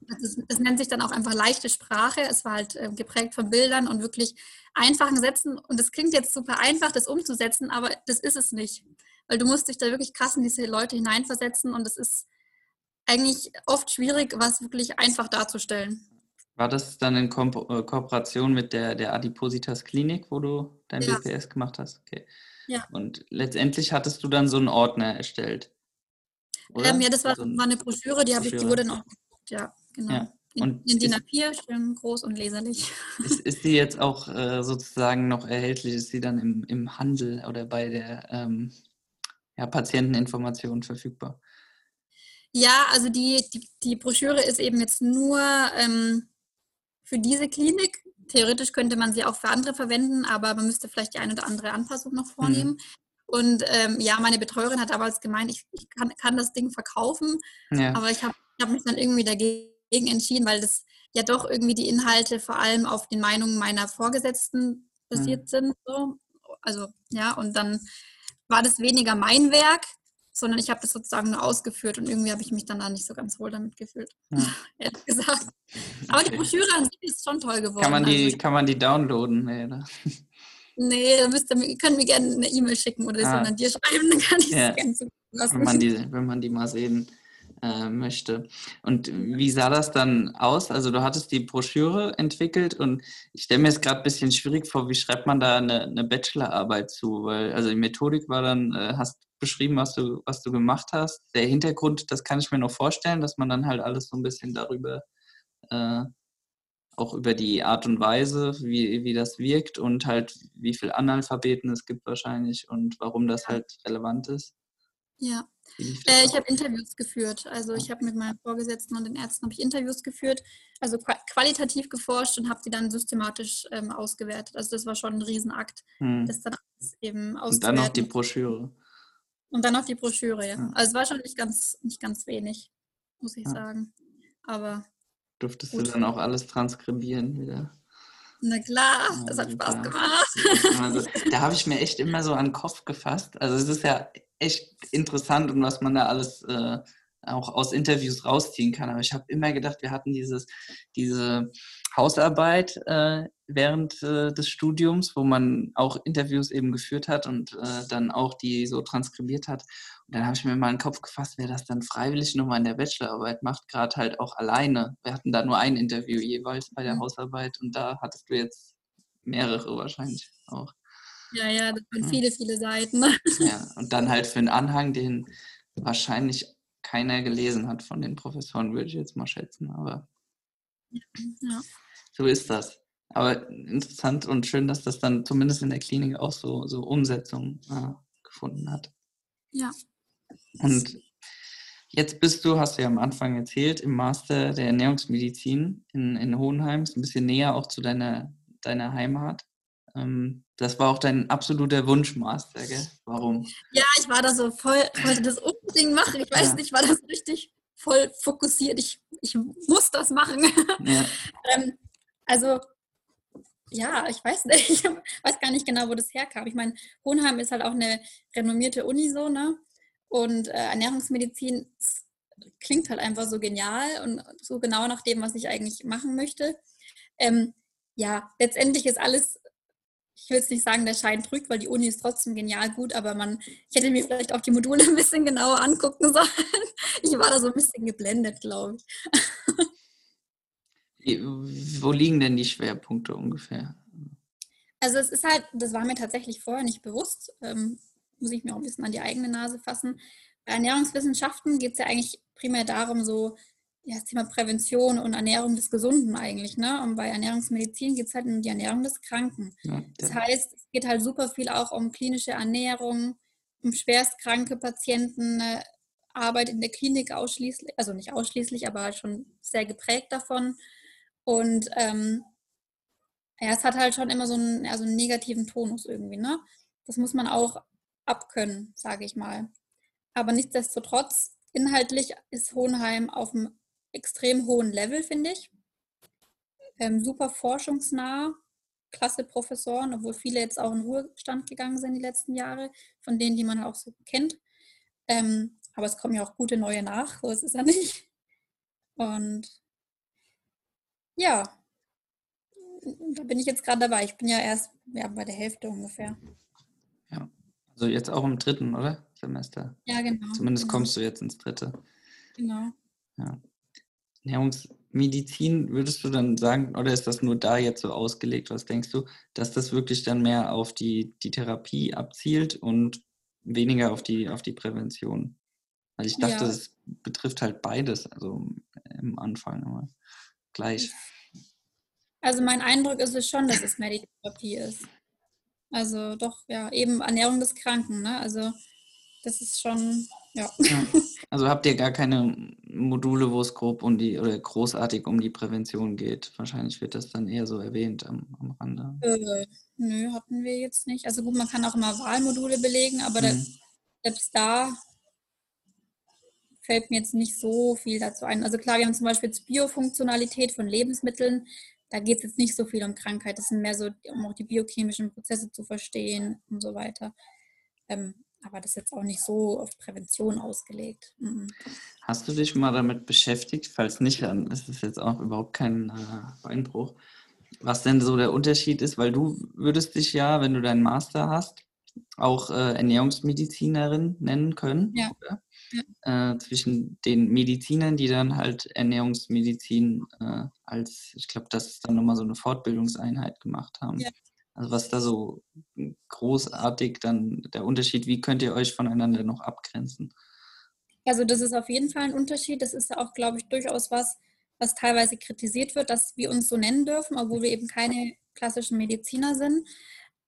Das, ist, das nennt sich dann auch einfach leichte Sprache. Es war halt äh, geprägt von Bildern und wirklich einfachen Sätzen. Und es klingt jetzt super einfach, das umzusetzen, aber das ist es nicht. Weil du musst dich da wirklich krass in diese Leute hineinversetzen und es ist eigentlich oft schwierig, was wirklich einfach darzustellen. War das dann in Ko äh, Kooperation mit der, der Adipositas Klinik, wo du dein Ja. BPS gemacht hast? Okay. Ja. Und letztendlich hattest du dann so einen Ordner erstellt. Ähm, ja, das war, war eine Broschüre, die, habe ich, die Broschüre. wurde dann auch ja, genau. Ja. In, Und in DIN ist- A4, schön groß und leserlich. Ist, ist die jetzt auch äh, sozusagen noch erhältlich? Ist sie dann im, im Handel oder bei der ähm, ja, Patienteninformation verfügbar? Ja, also die, die, die Broschüre ist eben jetzt nur ähm, für diese Klinik. Theoretisch könnte man sie auch für andere verwenden, aber man müsste vielleicht die eine oder andere Anpassung noch vornehmen. Und ähm, ja, meine Betreuerin hat damals gemeint, ich, ich kann, kann das Ding verkaufen, Ja. aber ich habe hab mich dann irgendwie dagegen entschieden, weil das ja doch irgendwie die Inhalte vor allem auf den Meinungen meiner Vorgesetzten basiert sind. So. Also ja, und dann war das weniger mein Werk, sondern ich habe das sozusagen nur ausgeführt und irgendwie habe ich mich dann da nicht so ganz wohl damit gefühlt, Ja. ehrlich gesagt. Aber die. Broschüre an sich ist schon toll geworden. Kann man die, also, kann man die downloaden? Nee, oder? nee, da müsst ihr, könnt mir gerne eine E-Mail schicken oder das Ah. an dir schreiben, dann kann ich Ja. gerne zukommen lassen. wenn, man die, wenn man die mal sehen äh, möchte. Und wie sah das dann aus? Also du hattest die Broschüre entwickelt und ich stelle mir es gerade ein bisschen schwierig vor, wie schreibt man da eine, eine, Bachelorarbeit zu? Weil also die Methodik war dann, äh, hast beschrieben, was du, was du gemacht hast. Der Hintergrund, das kann ich mir noch vorstellen, dass man dann halt alles so ein bisschen darüber äh, auch über die Art und Weise, wie, wie das wirkt und halt wie viel Analphabeten es gibt wahrscheinlich und warum das halt relevant ist. Ja, äh, ich habe Interviews geführt. Also ich habe mit meinen Vorgesetzten und den Ärzten ich Interviews geführt, also qualitativ geforscht und habe die dann systematisch ähm, ausgewertet. Also das war schon ein Riesenakt, hm. das dann eben auszuwerten. Und dann noch die Broschüre. Und dann noch die Broschüre, ja. ja. Also es war schon nicht ganz, nicht ganz wenig, muss ich ja. sagen. Aber Durftest gut. du dann auch alles transkribieren wieder? Na klar, ja, das hat Spaß gemacht. Also, da habe ich mir echt immer so an den Kopf gefasst. Also es ist ja echt interessant und was man da alles äh, auch aus Interviews rausziehen kann. Aber ich habe immer gedacht, wir hatten dieses, diese Hausarbeit äh, während äh, des Studiums, wo man auch Interviews eben geführt hat und äh, dann auch die so transkribiert hat. Und dann habe ich mir mal in den Kopf gefasst, wer das dann freiwillig nochmal in der Bachelorarbeit macht, gerade halt auch alleine. Wir hatten da nur ein Interview jeweils bei der mhm. Hausarbeit und da hattest du jetzt mehrere wahrscheinlich auch. Ja, ja, das sind viele, viele Seiten. Ja, und dann halt für einen Anhang, den wahrscheinlich keiner gelesen hat von den Professoren, würde ich jetzt mal schätzen. Aber ja. so ist das. Aber interessant und schön, dass das dann zumindest in der Klinik auch so, so Umsetzung äh, gefunden hat. Ja. Und jetzt bist du, hast du ja am Anfang erzählt, im Master der Ernährungsmedizin in, in Hohenheim, ist ein bisschen näher auch zu deiner, deiner Heimat. Ähm, das war auch dein absoluter Wunschmaster, gell? Warum? Ja, ich war da so voll, wollte das unbedingt machen. Ich weiß ja. nicht, war das richtig voll fokussiert. Ich, ich muss das machen. Ja. ähm, also, ja, ich weiß nicht. Ich weiß gar nicht genau, wo das herkam. Ich meine, Hohenheim ist halt auch eine renommierte Uni so, ne? Und äh, Ernährungsmedizin klingt halt einfach so genial und so genau nach dem, was ich eigentlich machen möchte. Ähm, ja, letztendlich ist alles ich will jetzt nicht sagen, der Schein trügt, weil die Uni ist trotzdem genial gut, aber man, ich hätte mir vielleicht auch die Module ein bisschen genauer angucken sollen. Ich war da so ein bisschen geblendet, glaube ich. Wo liegen denn die Schwerpunkte ungefähr? Also es ist halt, das war mir tatsächlich vorher nicht bewusst, ähm, muss ich mir auch ein bisschen an die eigene Nase fassen. Bei Ernährungswissenschaften geht es ja eigentlich primär darum, so ja, das Thema Prävention und Ernährung des Gesunden eigentlich. Ne? Und bei Ernährungsmedizin geht es halt um die Ernährung des Kranken. Ja, das heißt, es geht halt super viel auch um klinische Ernährung, um schwerstkranke Patienten, äh, Arbeit in der Klinik ausschließlich, also nicht ausschließlich, aber halt schon sehr geprägt davon. Und ähm, ja, es hat halt schon immer so einen, also einen negativen Tonus irgendwie. Ne? Das muss man auch abkönnen, sage ich mal. Aber nichtsdestotrotz, inhaltlich ist Hohenheim auf einem extrem hohen Level, finde ich. Ähm, super forschungsnah, klasse Professoren, obwohl viele jetzt auch in Ruhestand gegangen sind die letzten Jahre, von denen, die man auch so kennt. Ähm, aber es kommen ja auch gute neue nach, so ist es ja nicht. Und ja, da bin ich jetzt gerade dabei. Ich bin ja erst ja, bei der Hälfte ungefähr. Ja, also jetzt auch im dritten, oder? Semester. Ja, genau. Zumindest genau. kommst du jetzt ins dritte. Genau. Ja. Ernährungsmedizin würdest du dann sagen, oder ist das nur da jetzt so ausgelegt? Was denkst du, dass das wirklich dann mehr auf die, die Therapie abzielt und weniger auf die, auf die Prävention? Weil ich dachte, es ja. betrifft halt beides, also im Anfang aber gleich. Also mein Eindruck ist es schon, dass es mehr die Therapie ist. Also doch, ja, eben Ernährung des Kranken, ne? Also das ist schon, ja. ja. Also habt ihr gar keine Module, wo es grob um die oder großartig um die Prävention geht? Wahrscheinlich wird das dann eher so erwähnt am, am Rande. Äh, nö, hatten wir jetzt nicht. Also gut, man kann auch immer Wahlmodule belegen, aber mhm. da, selbst da fällt mir jetzt nicht so viel dazu ein. Also klar, wir haben zum Beispiel jetzt Biofunktionalität von Lebensmitteln. Da geht es jetzt nicht so viel um Krankheit. Das sind mehr so, um auch die biochemischen Prozesse zu verstehen und so weiter. Ähm, aber das ist jetzt auch nicht so auf Prävention ausgelegt. Mhm. Hast du dich mal damit beschäftigt? Falls nicht, dann ist es jetzt auch überhaupt kein äh, Beinbruch. Was denn so der Unterschied ist, weil du würdest dich ja, wenn du deinen Master hast, auch äh, Ernährungsmedizinerin nennen können. Ja. ja. äh, zwischen den Medizinern, die dann halt Ernährungsmedizin äh, als, ich glaube, das ist dann nochmal so eine Fortbildungseinheit gemacht haben. Ja. Also was da so großartig dann der Unterschied, wie könnt ihr euch voneinander noch abgrenzen? Also das ist auf jeden Fall ein Unterschied. Das ist auch, glaube ich, durchaus was, was teilweise kritisiert wird, dass wir uns so nennen dürfen, obwohl wir eben keine klassischen Mediziner sind.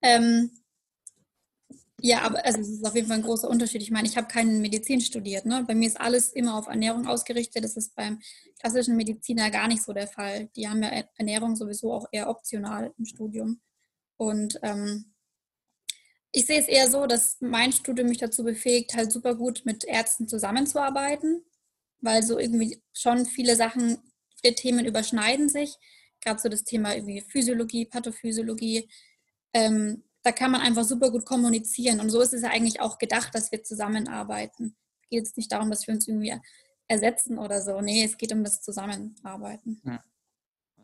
Ähm, ja, aber also es ist auf jeden Fall ein großer Unterschied. Ich meine, ich habe keine Medizin studiert. Ne? Bei mir ist alles immer auf Ernährung ausgerichtet. Das ist beim klassischen Mediziner gar nicht so der Fall. Die haben ja Ernährung sowieso auch eher optional im Studium. Und ähm, ich sehe es eher so, dass mein Studium mich dazu befähigt, halt super gut mit Ärzten zusammenzuarbeiten, weil so irgendwie schon viele Sachen, viele Themen überschneiden sich. Gerade so das Thema irgendwie Physiologie, Pathophysiologie. Ähm, da kann man einfach super gut kommunizieren. Und so ist es ja eigentlich auch gedacht, dass wir zusammenarbeiten. Es geht jetzt nicht darum, dass wir uns irgendwie ersetzen oder so. Nee, es geht um das Zusammenarbeiten. Ja.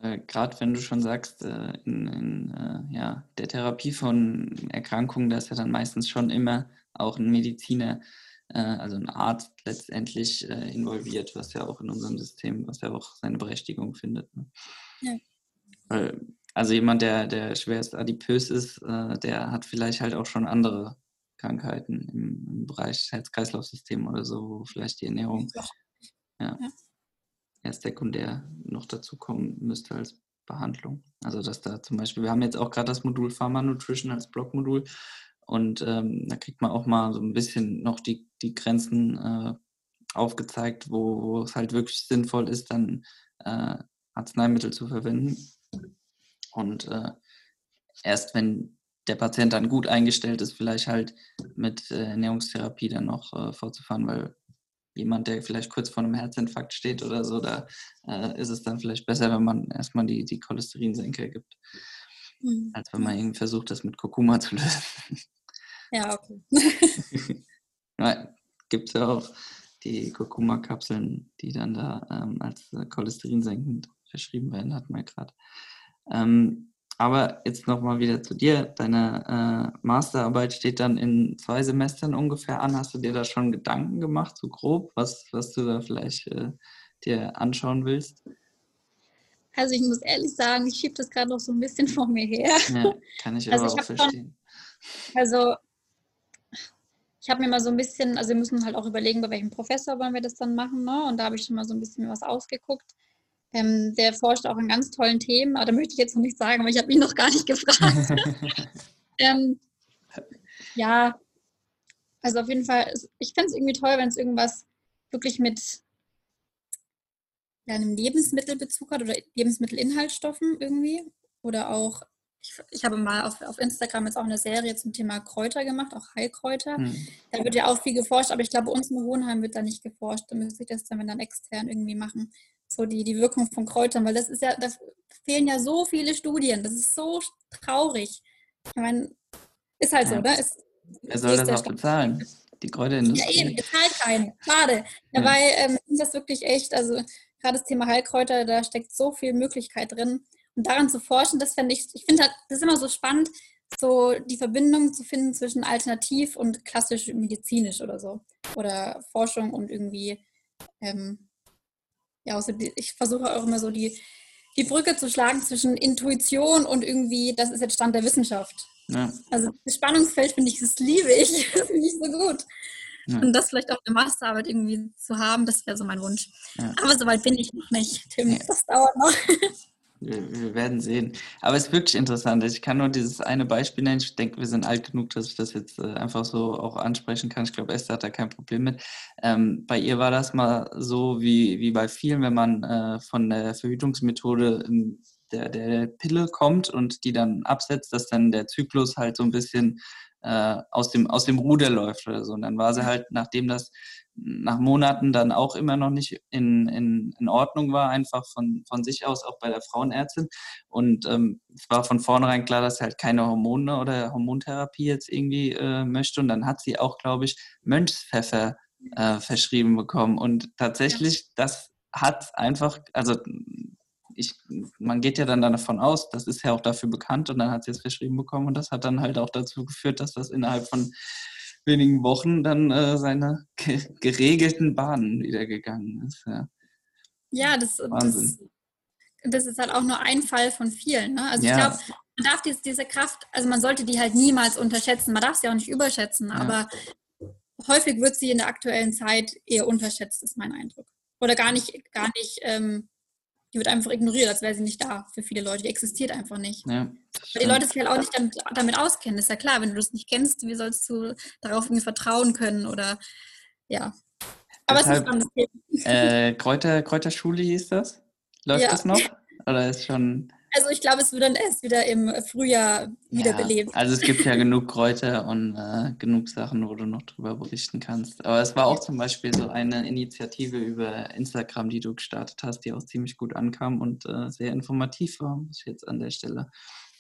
Äh, Gerade wenn du schon sagst, äh, in, in äh, ja, der Therapie von Erkrankungen, da ist ja dann meistens schon immer auch ein Mediziner, äh, also ein Arzt letztendlich äh, involviert, was ja auch in unserem System, was ja auch seine Berechtigung findet. Ne? Ja. Weil, also jemand, der, der schwerst adipös ist, der hat vielleicht halt auch schon andere Krankheiten im, im Bereich Herz-Kreislauf-System oder so, wo vielleicht die Ernährung ja. ja erst sekundär noch dazu kommen müsste als Behandlung. Also dass da zum Beispiel, wir haben jetzt auch gerade das Modul Pharma Nutrition als Blockmodul und ähm, da kriegt man auch mal so ein bisschen noch die, die Grenzen äh, aufgezeigt, wo, wo, es halt wirklich sinnvoll ist, dann äh, Arzneimittel zu verwenden. Und äh, erst wenn der Patient dann gut eingestellt ist, vielleicht halt mit äh, Ernährungstherapie dann noch äh, fortzufahren, weil jemand, der vielleicht kurz vor einem Herzinfarkt steht oder so, da äh, ist es dann vielleicht besser, wenn man erstmal die, die Cholesterinsenker gibt, mhm. als wenn man irgendwie versucht, das mit Kurkuma zu lösen. Ja, okay. Gibt es ja auch die Kurkuma-Kapseln, die dann da ähm, als cholesterinsenkend verschrieben werden, hat man gerade. Ähm, aber jetzt nochmal wieder zu dir. Deine äh, Masterarbeit steht dann in zwei Semestern ungefähr an. Hast du dir da schon Gedanken gemacht, so grob, was, was du da vielleicht äh, dir anschauen willst? Also ich muss ehrlich sagen, ich schiebe das gerade noch so ein bisschen vor mir her. Ja, kann ich also aber ich auch verstehen. Schon, also ich habe mir mal so ein bisschen, also wir müssen halt auch überlegen, bei welchem Professor wollen wir das dann machen. Ne? Und da habe ich schon mal so ein bisschen was ausgeguckt. Ähm, der forscht auch an ganz tollen Themen, aber da möchte ich jetzt noch nicht sagen, weil ich habe ihn noch gar nicht gefragt. ähm, ja, also auf jeden Fall, ich finde es irgendwie toll, wenn es irgendwas wirklich mit ja, einem Lebensmittelbezug hat oder Lebensmittelinhaltsstoffen irgendwie. Oder auch, ich, ich, habe mal auf, auf Instagram jetzt auch eine Serie zum Thema Kräuter gemacht, auch Heilkräuter. Hm. Da wird ja auch viel geforscht, aber ich glaube, uns im Hohenheim wird da nicht geforscht. Da müsste ich das dann, wenn dann extern irgendwie machen so die, die Wirkung von Kräutern, weil das ist ja, da fehlen ja so viele Studien. Das ist so traurig. Ich meine, ist halt ja. so, ne? Ist, Wer soll das auch bezahlen? Die Kräuterindustrie. Ja, eben, bezahlt keinen. Schade. Dabei ja. ähm, ist das wirklich echt, also gerade das Thema Heilkräuter, da steckt so viel Möglichkeit drin. Und daran zu forschen, das fände ich, ich finde, halt, das ist immer so spannend, so die Verbindung zu finden zwischen alternativ und klassisch medizinisch oder so. Oder Forschung und irgendwie ähm, ja, also ich versuche auch immer so die, die Brücke zu schlagen zwischen Intuition und irgendwie, das ist jetzt Stand der Wissenschaft. Ja. Also das Spannungsfeld finde ich, das liebe ich, das finde ich so gut. Ja. Und das vielleicht auch eine Masterarbeit irgendwie zu haben, das wäre so mein Wunsch. Ja. Aber soweit bin ich noch nicht, Tim. Das dauert noch. Wir, werden sehen. Aber es ist wirklich interessant. Ich kann nur dieses eine Beispiel nennen. Ich denke, wir sind alt genug, dass ich das jetzt äh, einfach so auch ansprechen kann. Ich glaube, Esther hat da kein Problem mit. Ähm, bei ihr war das mal so wie, wie bei vielen, wenn man äh, von der Verhütungsmethode der, der Pille kommt und die dann absetzt, dass dann der Zyklus halt so ein bisschen äh, aus, dem, aus dem Ruder läuft oder so. Und dann war sie halt, nachdem das nach Monaten dann auch immer noch nicht in, in, in Ordnung war, einfach von, von sich aus, auch bei der Frauenärztin. Und ähm, es war von vornherein klar, dass sie halt keine Hormone oder Hormontherapie jetzt irgendwie äh, möchte. Und dann hat sie auch, glaube ich, Mönchspfeffer äh, verschrieben bekommen. Und tatsächlich, das hat einfach, also ich, man geht ja dann davon aus, das ist ja auch dafür bekannt und dann hat sie es verschrieben bekommen und das hat dann halt auch dazu geführt, dass das innerhalb von wenigen Wochen dann äh, seine geregelten Bahnen wieder gegangen ist. Ja, ja das, das, das, ist halt auch nur ein Fall von vielen. Ne? Also ja. ich glaube, man darf diese, diese Kraft, also man sollte die halt niemals unterschätzen. Man darf sie auch nicht überschätzen, ja. aber häufig wird sie in der aktuellen Zeit eher unterschätzt, ist mein Eindruck. Oder gar nicht, gar nicht, ähm, die wird einfach ignoriert, als wäre sie nicht da für viele Leute. Die existiert einfach nicht. Ja, Weil die Leute sich halt auch nicht damit, damit, auskennen. Ist ja klar, wenn du das nicht kennst, wie sollst du darauf irgendwie vertrauen können oder ja. Aber Deshalb, es ist ein spannendes Äh, Kräuter, Kräuterschule hieß das? Läuft ja. das noch? Oder ist schon. Also ich glaube, es wird dann erst wieder im Frühjahr wiederbelebt. Ja, also es gibt ja genug Kräuter und äh, genug Sachen, wo du noch drüber berichten kannst. Aber es war auch zum Beispiel so eine Initiative über Instagram, die du gestartet hast, die auch ziemlich gut ankam und äh, sehr informativ war, muss ich jetzt an der Stelle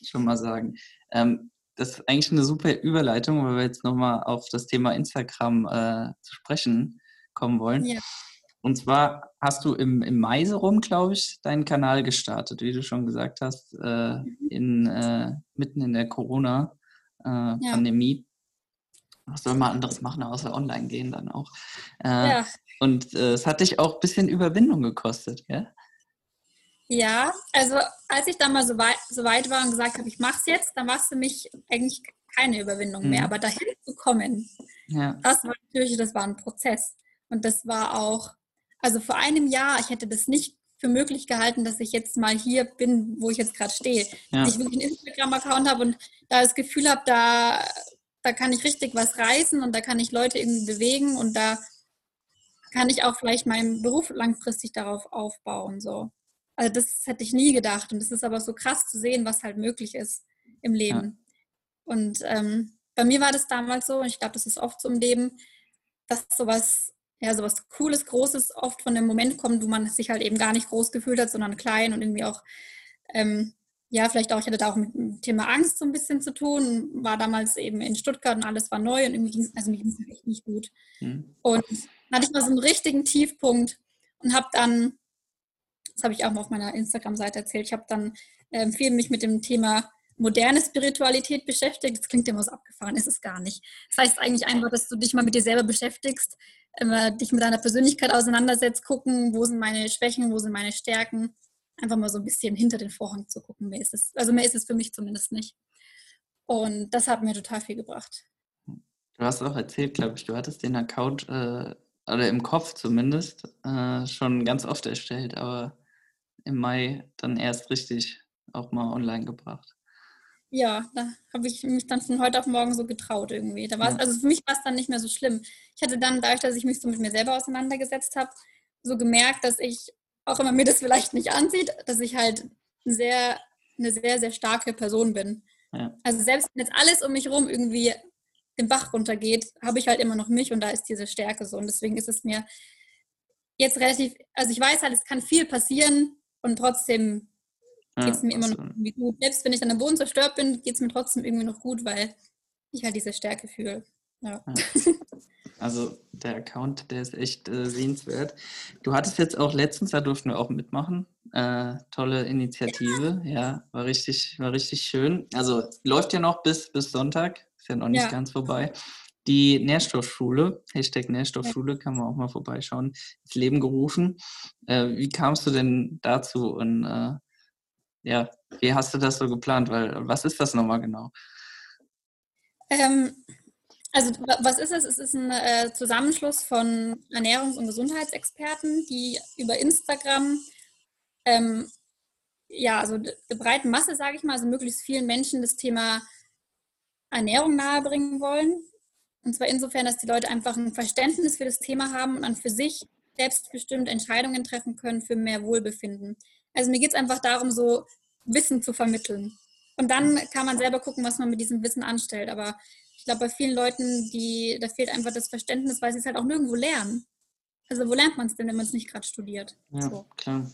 schon mal sagen. Ähm, das ist eigentlich eine super Überleitung, weil wir jetzt nochmal auf das Thema Instagram äh, zu sprechen kommen wollen. Ja. Und zwar hast du im, im Mai so rum, glaube ich, deinen Kanal gestartet, wie du schon gesagt hast, äh, mhm. in, äh, mitten in der Corona-Pandemie. Äh, ja. Was soll man anderes machen, außer online gehen dann auch. Äh, ja. Und äh, es hat dich auch ein bisschen Überwindung gekostet, gell? Ja, also als ich dann mal so weit, so weit war und gesagt habe, ich mache es jetzt, dann war es für mich eigentlich keine Überwindung mhm. mehr. Aber dahin zu kommen, ja. das war natürlich, das war ein Prozess. Und das war auch also vor einem Jahr, ich hätte das nicht für möglich gehalten, dass ich jetzt mal hier bin, wo ich jetzt gerade stehe. Ja. Dass ich wirklich einen Instagram-Account habe und da das Gefühl habe, da, da kann ich richtig was reißen und da kann ich Leute irgendwie bewegen und da kann ich auch vielleicht meinen Beruf langfristig darauf aufbauen. So. Also das hätte ich nie gedacht. Und es ist aber so krass zu sehen, was halt möglich ist im Leben. Ja. Und ähm, bei mir war das damals so, und ich glaube, das ist oft so im Leben, dass sowas ja, so was Cooles, Großes oft von dem Moment kommt, wo man sich halt eben gar nicht groß gefühlt hat, sondern klein und irgendwie auch, ähm, ja, vielleicht auch, ich hatte da auch mit dem Thema Angst so ein bisschen zu tun, war damals eben in Stuttgart und alles war neu und irgendwie ging es, also mir ging es echt nicht gut. Mhm. Und dann hatte ich mal so einen richtigen Tiefpunkt und habe dann, das habe ich auch mal auf meiner Instagram-Seite erzählt, ich habe dann ähm, viel mich mit dem Thema moderne Spiritualität beschäftigt. Das klingt immer so abgefahren, ist es gar nicht. Das heißt eigentlich einfach, dass du dich mal mit dir selber beschäftigst, dich mit deiner Persönlichkeit auseinandersetzt, gucken, wo sind meine Schwächen, wo sind meine Stärken. Einfach mal so ein bisschen hinter den Vorhang zu gucken. Mehr ist es, also mehr ist es für mich zumindest nicht. Und das hat mir total viel gebracht. Du hast auch erzählt, glaube ich, du hattest den Account, äh, oder im Kopf zumindest, äh, schon ganz oft erstellt, aber im Mai dann erst richtig auch mal online gebracht ja, da habe ich mich dann von heute auf morgen so getraut irgendwie. Da war ja. also für mich war es dann nicht mehr so schlimm. Ich hatte dann, dadurch, dass ich mich so mit mir selber auseinandergesetzt habe, so gemerkt, dass ich, auch wenn man mir das vielleicht nicht ansieht, dass ich halt eine sehr, eine sehr, sehr starke Person bin. Ja. Also selbst wenn jetzt alles um mich herum irgendwie den Bach runtergeht, habe ich halt immer noch mich und da ist diese Stärke so. Und deswegen ist es mir jetzt relativ, also ich weiß halt, es kann viel passieren und trotzdem geht es mir immer noch irgendwie gut. Selbst wenn ich dann am Boden zerstört bin, geht es mir trotzdem irgendwie noch gut, weil ich halt diese Stärke fühle. Ja. Also der Account, der ist echt äh, sehenswert. Du hattest jetzt auch letztens, da durften wir auch mitmachen. Äh, tolle Initiative, ja. ja, war richtig, war richtig schön. Also läuft ja noch bis, bis Sonntag, ist ja noch nicht ja. ganz vorbei. Die Nährstoffschule, Hashtag Nährstoffschule, kann man auch mal vorbeischauen, ins Leben gerufen. Äh, wie kamst du denn dazu und äh, ja, wie hast du das so geplant? Weil was ist das nochmal genau? Ähm, also was ist es? Es ist ein äh, Zusammenschluss von Ernährungs- und Gesundheitsexperten, die über Instagram ähm, ja, also der breiten Masse, sage ich mal, also möglichst vielen Menschen das Thema Ernährung nahebringen wollen. Und zwar insofern, dass die Leute einfach ein Verständnis für das Thema haben und dann für sich selbstbestimmt Entscheidungen treffen können für mehr Wohlbefinden. Also mir geht es einfach darum, so Wissen zu vermitteln. Und dann kann man selber gucken, was man mit diesem Wissen anstellt. Aber ich glaube, bei vielen Leuten, die, da fehlt einfach das Verständnis, weil sie es halt auch nirgendwo lernen. Also wo lernt man es denn, wenn man es nicht gerade studiert? Ja, so. klar.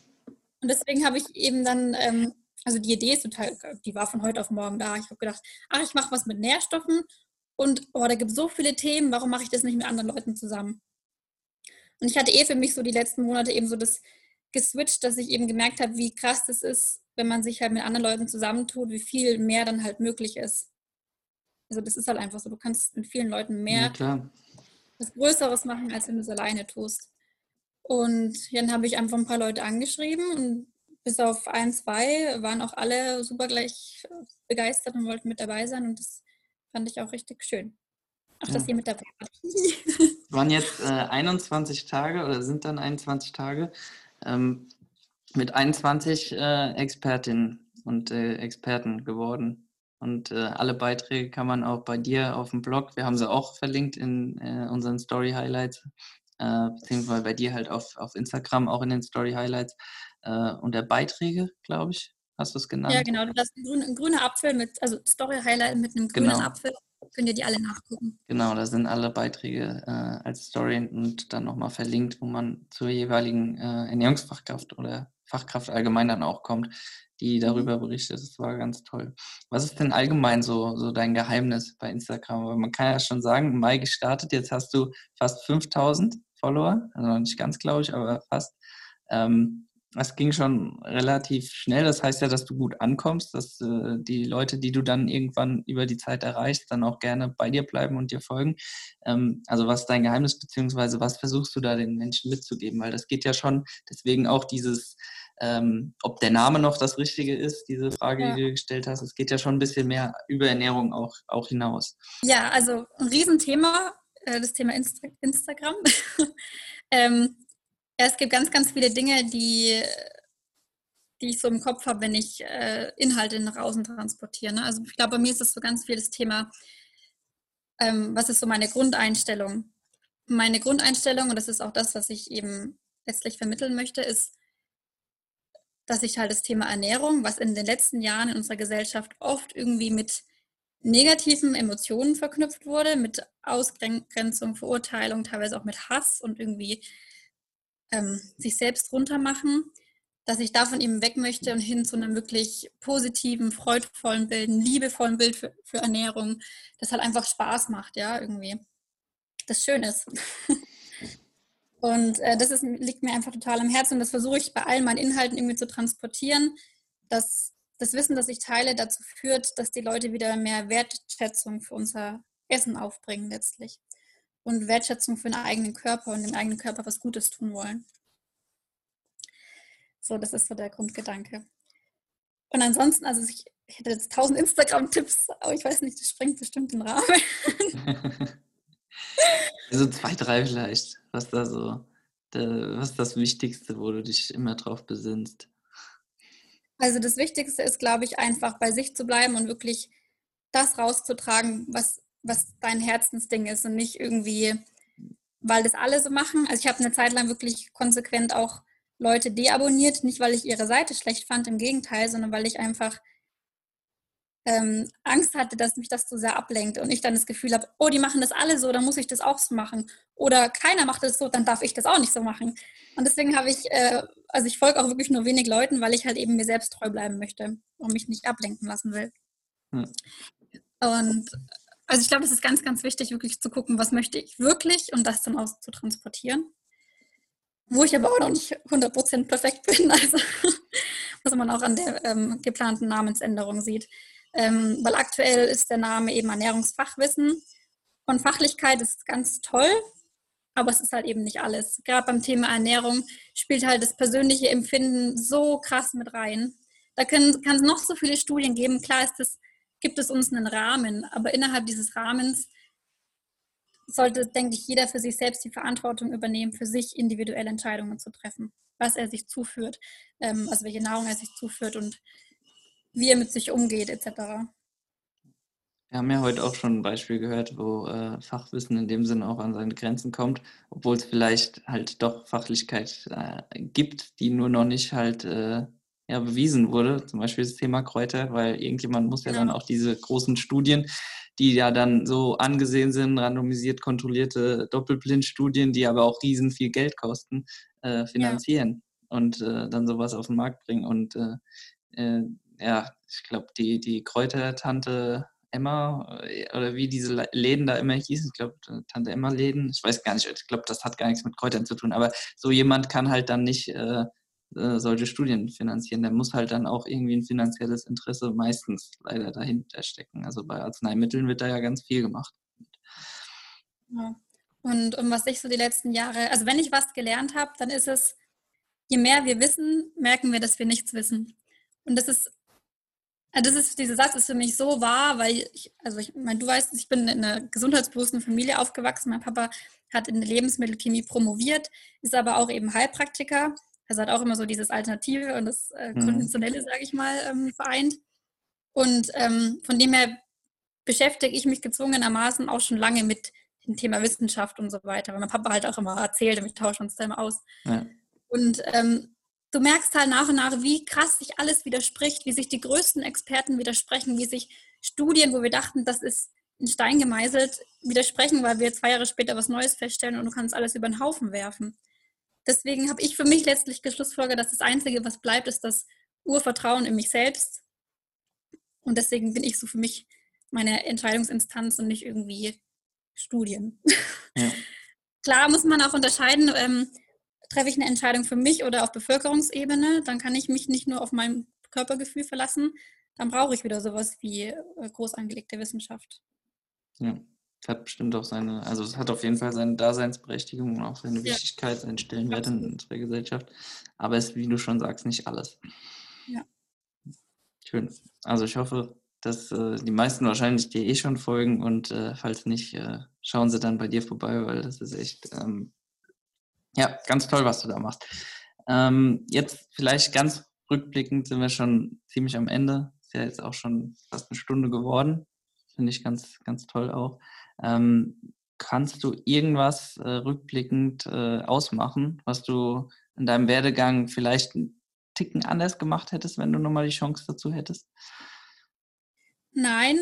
Und deswegen habe ich eben dann, ähm, also die Idee ist total, die war von heute auf morgen da. Ich habe gedacht, ach, ich mache was mit Nährstoffen und oh, da gibt es so viele Themen, warum mache ich das nicht mit anderen Leuten zusammen? Und ich hatte eh für mich so die letzten Monate eben so das geswitcht, dass ich eben gemerkt habe, wie krass das ist, wenn man sich halt mit anderen Leuten zusammentut, wie viel mehr dann halt möglich ist. Also das ist halt einfach so, du kannst mit vielen Leuten mehr ja, was Größeres machen, als wenn du es alleine tust. Und dann habe ich einfach ein paar Leute angeschrieben und bis auf ein, zwei waren auch alle super gleich begeistert und wollten mit dabei sein und das fand ich auch richtig schön. Dass ja. ihr mit dabei wart. waren jetzt äh, 21 Tage oder sind dann 21 Tage ähm, mit 21 äh, Expertinnen und äh, Experten geworden. Und äh, alle Beiträge kann man auch bei dir auf dem Blog, wir haben sie auch verlinkt in äh, unseren Story Highlights, äh, beziehungsweise bei dir halt auf, auf Instagram, auch in den Story Highlights, äh, unter Beiträge, glaube ich, hast du es genannt. Ja, genau, du hast ein, grün, ein grüner Apfel mit, also Story Highlight mit einem grünen genau. Apfel könnt ihr die alle nachgucken. Genau, da sind alle Beiträge äh, als Story und dann nochmal verlinkt, wo man zur jeweiligen äh, Ernährungsfachkraft oder Fachkraft allgemein dann auch kommt, die mhm. darüber berichtet. Das war ganz toll. Was ist denn allgemein so, so dein Geheimnis bei Instagram? Weil man kann ja schon sagen, im Mai gestartet, jetzt hast du fast 5000 Follower, also noch nicht ganz, glaube ich, aber fast. Ähm, das ging schon relativ schnell. Das heißt ja, dass du gut ankommst, dass äh, die Leute, die du dann irgendwann über die Zeit erreichst, dann auch gerne bei dir bleiben und dir folgen. Ähm, also was ist dein Geheimnis, beziehungsweise was versuchst du da den Menschen mitzugeben? Weil das geht ja schon, deswegen auch dieses, ähm, ob der Name noch das Richtige ist, diese Frage, ja. die du gestellt hast. Es geht ja schon ein bisschen mehr über Ernährung auch, auch hinaus. Ja, also ein Riesenthema, äh, das Thema Insta Instagram. ähm, ja, es gibt ganz, ganz viele Dinge, die, die ich so im Kopf habe, wenn ich äh, Inhalte nach außen transportiere. Ne? Also ich glaube, bei mir ist das so ganz viel das Thema, ähm, was ist so meine Grundeinstellung? Meine Grundeinstellung, und das ist auch das, was ich eben letztlich vermitteln möchte, ist, dass ich halt das Thema Ernährung, was in den letzten Jahren in unserer Gesellschaft oft irgendwie mit negativen Emotionen verknüpft wurde, mit Ausgrenzung, Verurteilung, teilweise auch mit Hass und irgendwie ähm, sich selbst runtermachen, dass ich davon eben weg möchte und hin zu einem wirklich positiven, freudvollen Bild, liebevollen Bild für, für Ernährung, das halt einfach Spaß macht, ja, irgendwie. Das schön ist. und äh, das ist, liegt mir einfach total am Herzen und das versuche ich bei allen meinen Inhalten irgendwie zu transportieren, dass das Wissen, das ich teile, dazu führt, dass die Leute wieder mehr Wertschätzung für unser Essen aufbringen letztlich und Wertschätzung für den eigenen Körper und dem eigenen Körper was Gutes tun wollen. So, das ist so der Grundgedanke. Und ansonsten, also ich, hätte jetzt tausend Instagram-Tipps, aber ich weiß nicht, das sprengt bestimmt den Rahmen. also zwei, drei vielleicht, was da so, was ist das Wichtigste, wo du dich immer drauf besinnst? Also das Wichtigste ist, glaube ich, einfach bei sich zu bleiben und wirklich das rauszutragen, was was dein Herzensding ist und nicht irgendwie, weil das alle so machen. Also ich habe eine Zeit lang wirklich konsequent auch Leute deabonniert, nicht weil ich ihre Seite schlecht fand, im Gegenteil, sondern weil ich einfach ähm, Angst hatte, dass mich das zu sehr ablenkt und ich dann das Gefühl habe, oh, die machen das alle so, dann muss ich das auch so machen. Oder keiner macht das so, dann darf ich das auch nicht so machen. Und deswegen habe ich, äh, also ich folge auch wirklich nur wenig Leuten, weil ich halt eben mir selbst treu bleiben möchte und mich nicht ablenken lassen will. Hm. Und also ich glaube, es ist ganz, ganz wichtig, wirklich zu gucken, was möchte ich wirklich und das dann auch zu transportieren. Wo ich aber auch noch nicht 100% perfekt bin, also was man auch an der ähm, geplanten Namensänderung sieht. Ähm, weil aktuell ist der Name eben Ernährungsfachwissen und Fachlichkeit ist ganz toll, aber es ist halt eben nicht alles. Gerade beim Thema Ernährung spielt halt das persönliche Empfinden so krass mit rein. Da kann es noch so viele Studien geben. Klar ist das gibt es uns einen Rahmen, aber innerhalb dieses Rahmens sollte, denke ich, jeder für sich selbst die Verantwortung übernehmen, für sich individuelle Entscheidungen zu treffen, was er sich zuführt, ähm, also welche Nahrung er sich zuführt und wie er mit sich umgeht, etc. Wir haben ja heute auch schon ein Beispiel gehört, wo äh, Fachwissen in dem Sinne auch an seine Grenzen kommt, obwohl es vielleicht halt doch Fachlichkeit äh, gibt, die nur noch nicht halt äh, ja, bewiesen wurde, zum Beispiel das Thema Kräuter, weil irgendjemand muss ja, dann auch diese großen Studien, die ja dann so angesehen sind, randomisiert kontrollierte Doppelblindstudien, die aber auch riesen viel Geld kosten, äh, finanzieren ja. und äh, dann sowas auf den Markt bringen. Und äh, äh ja, ich glaube, die, die Kräutertante Emma äh, oder wie diese Läden da immer hießen, ich glaube, Tante Emma Läden, ich weiß gar nicht, ich glaube, das hat gar nichts mit Kräutern zu tun, aber so jemand kann halt dann nicht äh, solche Studien finanzieren. Der muss halt dann auch irgendwie ein finanzielles Interesse meistens leider dahinter stecken. Also bei Arzneimitteln wird da ja ganz viel gemacht. Ja. Und um was ich so die letzten Jahre, also wenn ich was gelernt habe, dann ist es, je mehr wir wissen, merken wir, dass wir nichts wissen. Und das ist, das ist, dieser Satz ist für mich so wahr, weil ich, also ich meine, du weißt, ich bin in einer gesundheitsbewussten Familie aufgewachsen. Mein Papa hat in der Lebensmittelchemie promoviert, ist aber auch eben Heilpraktiker. Also hat auch immer so dieses Alternative und das äh, mhm. Konventionelle, sage ich mal, ähm, vereint. Und ähm, von dem her beschäftige ich mich gezwungenermaßen auch schon lange mit dem Thema Wissenschaft und so weiter, weil mein Papa halt auch immer erzählt und wir tauschen uns da immer aus. Ja. Und ähm, du merkst halt nach und nach, wie krass sich alles widerspricht, wie sich die größten Experten widersprechen, wie sich Studien, wo wir dachten, das ist in Stein gemeißelt, widersprechen, weil wir zwei Jahre später was Neues feststellen und du kannst alles über den Haufen werfen. Deswegen habe ich für mich letztlich geschlussfolgert, dass das Einzige, was bleibt, ist das Urvertrauen in mich selbst. Und deswegen bin ich so für mich meine Entscheidungsinstanz und nicht irgendwie Studien. Ja. Klar muss man auch unterscheiden, ähm, treffe ich eine Entscheidung für mich oder auf Bevölkerungsebene, dann kann ich mich nicht nur auf mein Körpergefühl verlassen, dann brauche ich wieder sowas wie äh, groß angelegte Wissenschaft. Ja, hat bestimmt auch seine, also es hat auf jeden Fall seine Daseinsberechtigung und auch seine ja. Wichtigkeit, seinen Stellenwert in unserer Gesellschaft. Aber es ist, wie du schon sagst, nicht alles. Ja. Schön. Also ich hoffe, dass äh, die meisten wahrscheinlich dir eh schon folgen und äh, falls nicht, äh, schauen sie dann bei dir vorbei, weil das ist echt, ähm, ja, ganz toll, was du da machst. Ähm, jetzt vielleicht ganz rückblickend sind wir schon ziemlich am Ende. Ist ja jetzt auch schon fast eine Stunde geworden. Finde ich ganz, ganz toll auch. Ähm, kannst du irgendwas äh, rückblickend äh, ausmachen, was du in deinem Werdegang vielleicht einen Ticken anders gemacht hättest, wenn du nochmal die Chance dazu hättest? Nein,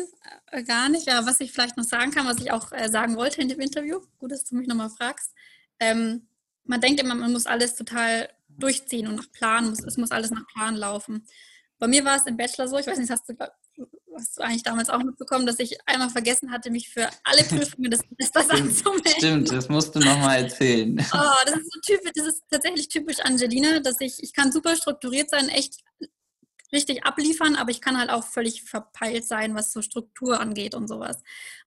äh, gar nicht. Ja, was ich vielleicht noch sagen kann, was ich auch äh, sagen wollte in dem Interview, gut, dass du mich nochmal fragst. Ähm, man denkt immer, man muss alles total durchziehen und nach Plan, muss, es muss alles nach Plan laufen. Bei mir war es im Bachelor so, ich weiß nicht, hast du, hast du eigentlich damals auch mitbekommen, dass ich einmal vergessen hatte, mich für alle Prüfungen des Semesters anzumelden. Stimmt, das musst du nochmal erzählen. Oh, das ist so typisch, das ist tatsächlich typisch Angelina, dass ich, ich kann super strukturiert sein, echt richtig abliefern, aber ich kann halt auch völlig verpeilt sein, was so Struktur angeht und sowas.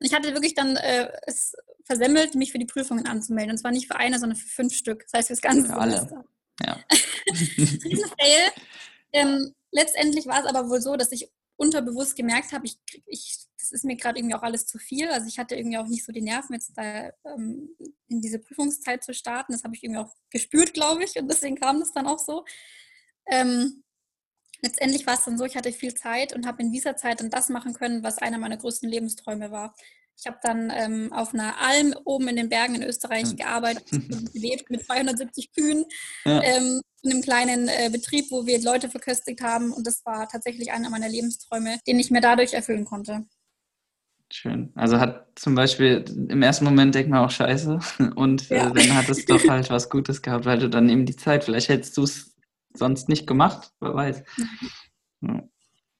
Und ich hatte wirklich dann äh, es versemmelt, mich für die Prüfungen anzumelden. Und zwar nicht für eine, sondern für fünf Stück. Das heißt, für das ganze für alle. Ja. Riesenfail. Ähm, letztendlich war es aber wohl so, dass ich unterbewusst gemerkt habe, ich, ich, das ist mir gerade irgendwie auch alles zu viel. Also ich hatte irgendwie auch nicht so die Nerven, jetzt da ähm, in diese Prüfungszeit zu starten. Das habe ich irgendwie auch gespürt, glaube ich. Und deswegen kam das dann auch so. Ähm, letztendlich war es dann so, ich hatte viel Zeit und habe in dieser Zeit dann das machen können, was einer meiner größten Lebensträume war. Ich habe dann ähm, auf einer Alm oben in den Bergen in Österreich gearbeitet und gelebt mit 270 Kühen ja. ähm, in einem kleinen äh, Betrieb, wo wir Leute verköstigt haben. Und das war tatsächlich einer meiner Lebensträume, den ich mir dadurch erfüllen konnte. Schön. Also hat zum Beispiel im ersten Moment denkt man auch Scheiße und äh, ja. äh, dann hat es doch halt was Gutes gehabt, weil du dann eben die Zeit, vielleicht hättest du es sonst nicht gemacht, wer weiß. Ja,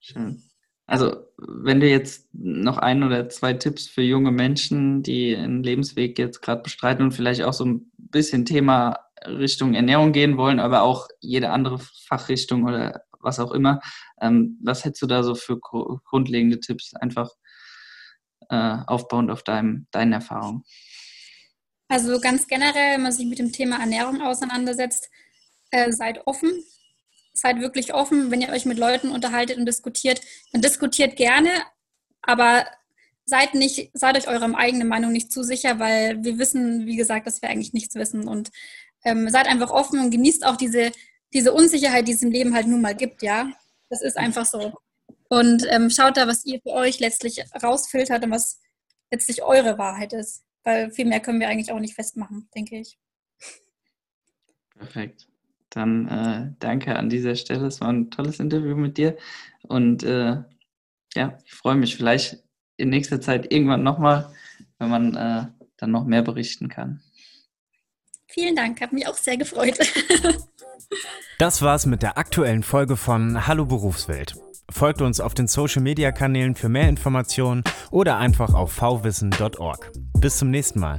schön. Also, wenn du jetzt noch ein oder zwei Tipps für junge Menschen, die einen Lebensweg jetzt gerade bestreiten und vielleicht auch so ein bisschen Thema Richtung Ernährung gehen wollen, aber auch jede andere Fachrichtung oder was auch immer, ähm, was hättest du da so für grundlegende Tipps, einfach äh, aufbauend auf deinem, deinen Erfahrungen? Also ganz generell, wenn man sich mit dem Thema Ernährung auseinandersetzt, äh, seid offen. Seid wirklich offen, wenn ihr euch mit Leuten unterhaltet und diskutiert. Dann diskutiert gerne, aber seid nicht, seid euch eurer eigenen Meinung nicht zu sicher, weil wir wissen, wie gesagt, dass wir eigentlich nichts wissen. Und ähm, seid einfach offen und genießt auch diese, diese Unsicherheit, die es im Leben halt nun mal gibt, ja. Das ist einfach so. Und ähm, schaut da, was ihr für euch letztlich rausfiltert und was letztlich eure Wahrheit ist. Weil viel mehr können wir eigentlich auch nicht festmachen, denke ich. Perfekt. Dann äh, danke an dieser Stelle. Es war ein tolles Interview mit dir. Und äh, ja, ich freue mich vielleicht in nächster Zeit irgendwann nochmal, wenn man äh, dann noch mehr berichten kann. Vielen Dank, hat mich auch sehr gefreut. das war's mit der aktuellen Folge von Hallo Berufswelt. Folgt uns auf den Social Media Kanälen für mehr Informationen oder einfach auf vwissen.org. Bis zum nächsten Mal.